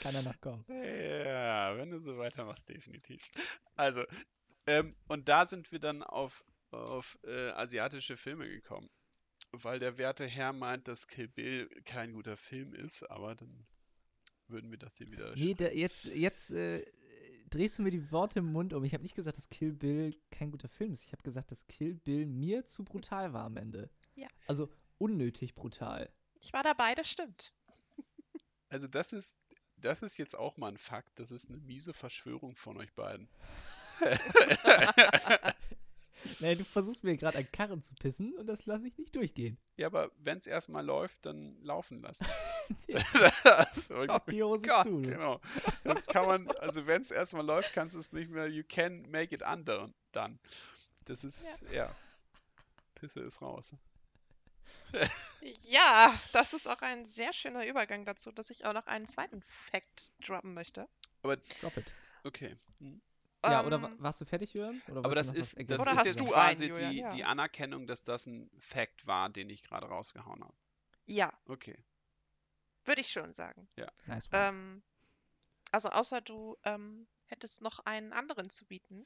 Kann er noch kommen. ja, wenn du so weitermachst, definitiv. Also, ähm, und da sind wir dann auf, auf äh, asiatische Filme gekommen. Weil der werte Herr meint, dass Kill Bill kein guter Film ist, aber dann würden wir das hier wieder. Nee, da, jetzt, jetzt äh, drehst du mir die Worte im Mund um. Ich habe nicht gesagt, dass Kill Bill kein guter Film ist. Ich habe gesagt, dass Kill Bill mir zu brutal war am Ende. Ja. Also unnötig brutal. Ich war dabei, das stimmt. Also, das ist, das ist jetzt auch mal ein Fakt. Das ist eine miese Verschwörung von euch beiden. Nee, du versuchst mir gerade einen Karren zu pissen und das lasse ich nicht durchgehen. Ja, aber wenn es erstmal läuft, dann laufen lassen. Das, Auf die Hose Gott. zu. du. genau. Das kann man, also wenn es erstmal läuft, kannst du es nicht mehr, you can make it under dann. Das ist, ja. Pisse ist raus. Ja, das ist auch ein sehr schöner Übergang dazu, dass ich auch noch einen zweiten Fact droppen möchte. Drop it. Okay. Hm. Ja, oder Ähm, warst du fertig, Jürgen? Oder Aber das ist, das ist hast jetzt quasi einen, die, Ja. die Anerkennung, dass das ein Fact war, den ich gerade rausgehauen habe. ja, Okay. würde ich schon sagen. Nice one. Ähm, also außer du ähm, hättest noch einen anderen zu bieten,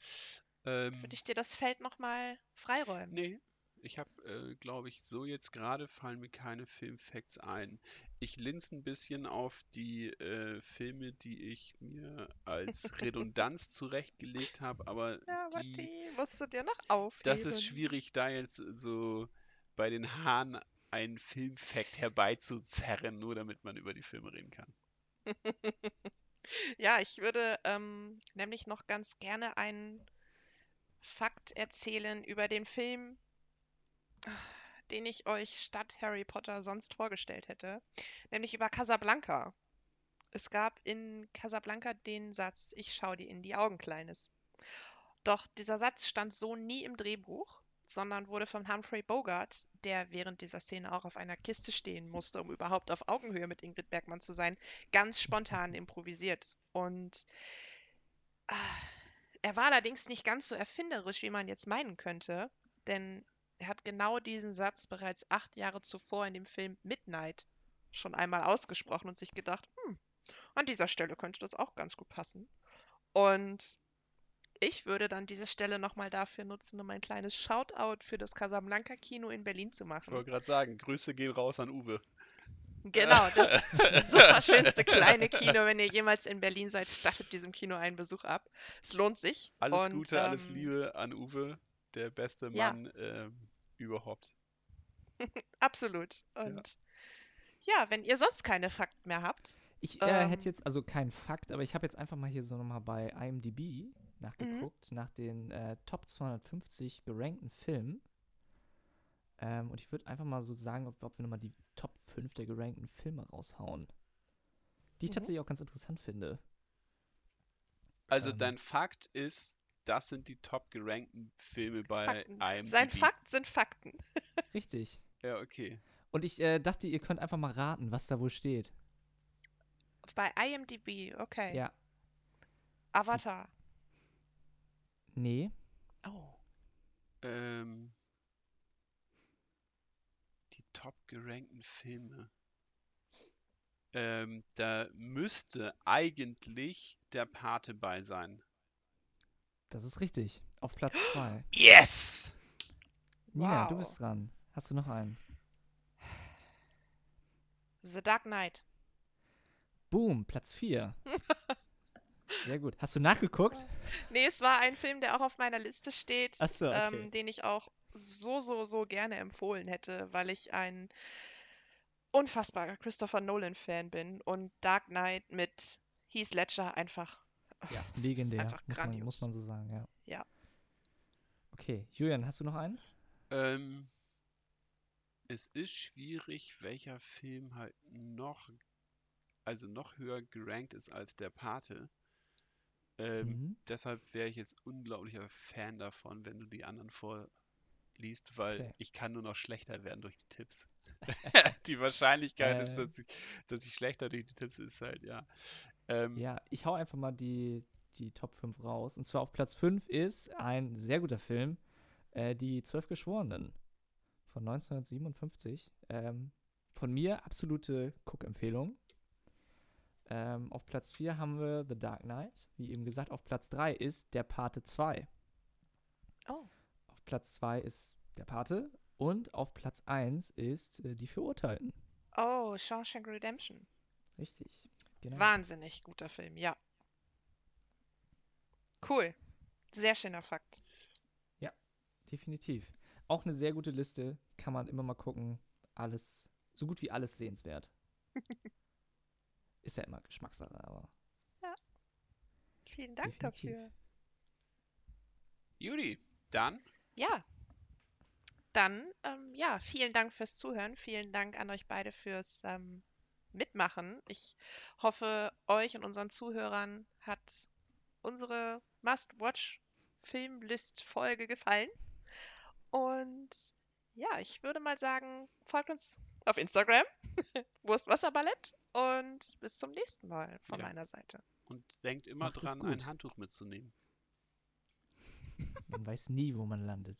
Ähm, würde ich dir das Feld nochmal freiräumen. Nee, ich habe, äh, glaube ich, so jetzt gerade fallen mir keine Filmfacts ein. Ich linse ein bisschen auf die äh, Filme, die ich mir als Redundanz zurechtgelegt habe, aber Ja, aber die, die musst du dir noch aufheben. das ist schwierig, da jetzt so bei den Haaren einen Filmfact herbeizuzerren, nur damit man über die Filme reden kann. Ja, ich würde ähm, nämlich noch ganz gerne einen Fakt erzählen über den Film, den ich euch statt Harry Potter sonst vorgestellt hätte, nämlich über Casablanca. Es gab in Casablanca den Satz, ich schau dir in die Augen, Kleines. Doch dieser Satz stand so nie im Drehbuch, sondern wurde von Humphrey Bogart, der während dieser Szene auch auf einer Kiste stehen musste, um überhaupt auf Augenhöhe mit Ingrid Bergmann zu sein, ganz spontan improvisiert. Und ah, er war allerdings nicht ganz so erfinderisch, wie man jetzt meinen könnte, denn er hat genau diesen Satz bereits acht Jahre zuvor in dem Film Midnight schon einmal ausgesprochen und sich gedacht, hm, an dieser Stelle könnte das auch ganz gut passen. Und ich würde dann diese Stelle nochmal dafür nutzen, um ein kleines Shoutout für das Casablanca-Kino in Berlin zu Ich machen. wollte gerade sagen, Grüße gehen raus an Uwe. Genau, das super schönste kleine Kino. Wenn ihr jemals in Berlin seid, stattet diesem Kino einen Besuch ab. Es lohnt sich. Alles Und, Gute, alles ähm, Liebe an Uwe, der beste Ja. Mann ähm, überhaupt. Absolut. Und ja. wenn ihr sonst keine Fakten mehr habt, Ich äh, ähm, hätte jetzt, also kein Fakt, aber ich habe jetzt einfach mal hier so nochmal bei IMDb nachgeguckt, nach den äh, Top 250 gerankten Filmen. Ähm, und ich würde einfach mal so sagen, ob, ob wir nochmal die Top 5 der gerankten Filme raushauen. Die ich Mhm. tatsächlich auch ganz interessant finde. Also Ähm. dein Fakt ist, das sind die top gerankten Filme bei Fakten. IMDb. sein Fakt sind Fakten. Richtig. Ja, okay. Und ich äh, dachte, ihr könnt einfach mal raten, was da wohl steht. Bei IMDb, okay. Ja. Avatar. Nee. Oh. Ähm, die top gerankten Filme. Ähm, da müsste eigentlich der Pate bei sein. Das ist richtig. Auf Platz 2. Yes! Nina, du Wow. bist dran. Hast du noch einen? The Dark Knight. Boom, Platz 4. Sehr gut. Hast du nachgeguckt? Nee, es war ein Film, der auch auf meiner Liste steht, Ach so, okay. ähm, den ich auch so, so, so gerne empfohlen hätte, weil ich ein unfassbarer Christopher Nolan-Fan bin und Dark Knight mit Heath Ledger einfach. Ja, ist legendär. einfach muss, man, muss man so sagen, ja. Ja. Okay, Julian, hast du noch einen? Ähm, es ist schwierig, welcher Film halt noch, also noch höher gerankt ist als der Pate. Ähm, Mhm. Deshalb wäre ich jetzt unglaublicher Fan davon, wenn du die anderen vorliest, weil Okay. ich kann nur noch schlechter werden durch die Tipps. die Wahrscheinlichkeit ist, Äh. dass ich, dass ich schlechter durch die Tipps ist halt, ja. Ähm, Ja, ich hau einfach mal die, die Top 5 raus. Und zwar auf Platz 5 ist ein sehr guter Film, äh, Die Zwölf Geschworenen von 1957. Ähm, von mir absolute Guck-Empfehlung. Ähm, auf Platz 4 haben wir The Dark Knight. Wie eben gesagt, auf Platz 3 ist Der Pate 2. Oh. Auf Platz 2 ist Der Pate. Und auf Platz 1 ist äh, Die Verurteilten. Oh, Shawshank Redemption. Richtig. Genau. Wahnsinnig guter Film, ja. Cool. Sehr schöner Fakt. Definitiv. Auch eine sehr gute Liste. Kann man immer mal gucken. Alles, so gut wie alles sehenswert. ist ja immer Geschmackssache, aber Vielen Dank Definitiv. dafür. Judy, dann Ja. Dann, ähm, ja, vielen Dank fürs Zuhören. Vielen Dank an euch beide fürs ähm, Mitmachen. Ich hoffe, euch und unseren Zuhörern hat unsere Must-Watch-Filmlist-Folge gefallen. Und ja, ich würde mal sagen, folgt uns auf Instagram, Wurstwasserballett. Und bis zum nächsten Mal von Ja. meiner Seite. und denkt immer Macht dran, ein Handtuch mitzunehmen. man weiß nie, wo man landet.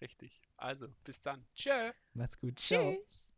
Richtig. Also, bis dann. Tschö. Macht's gut. Ciao. Tschüss.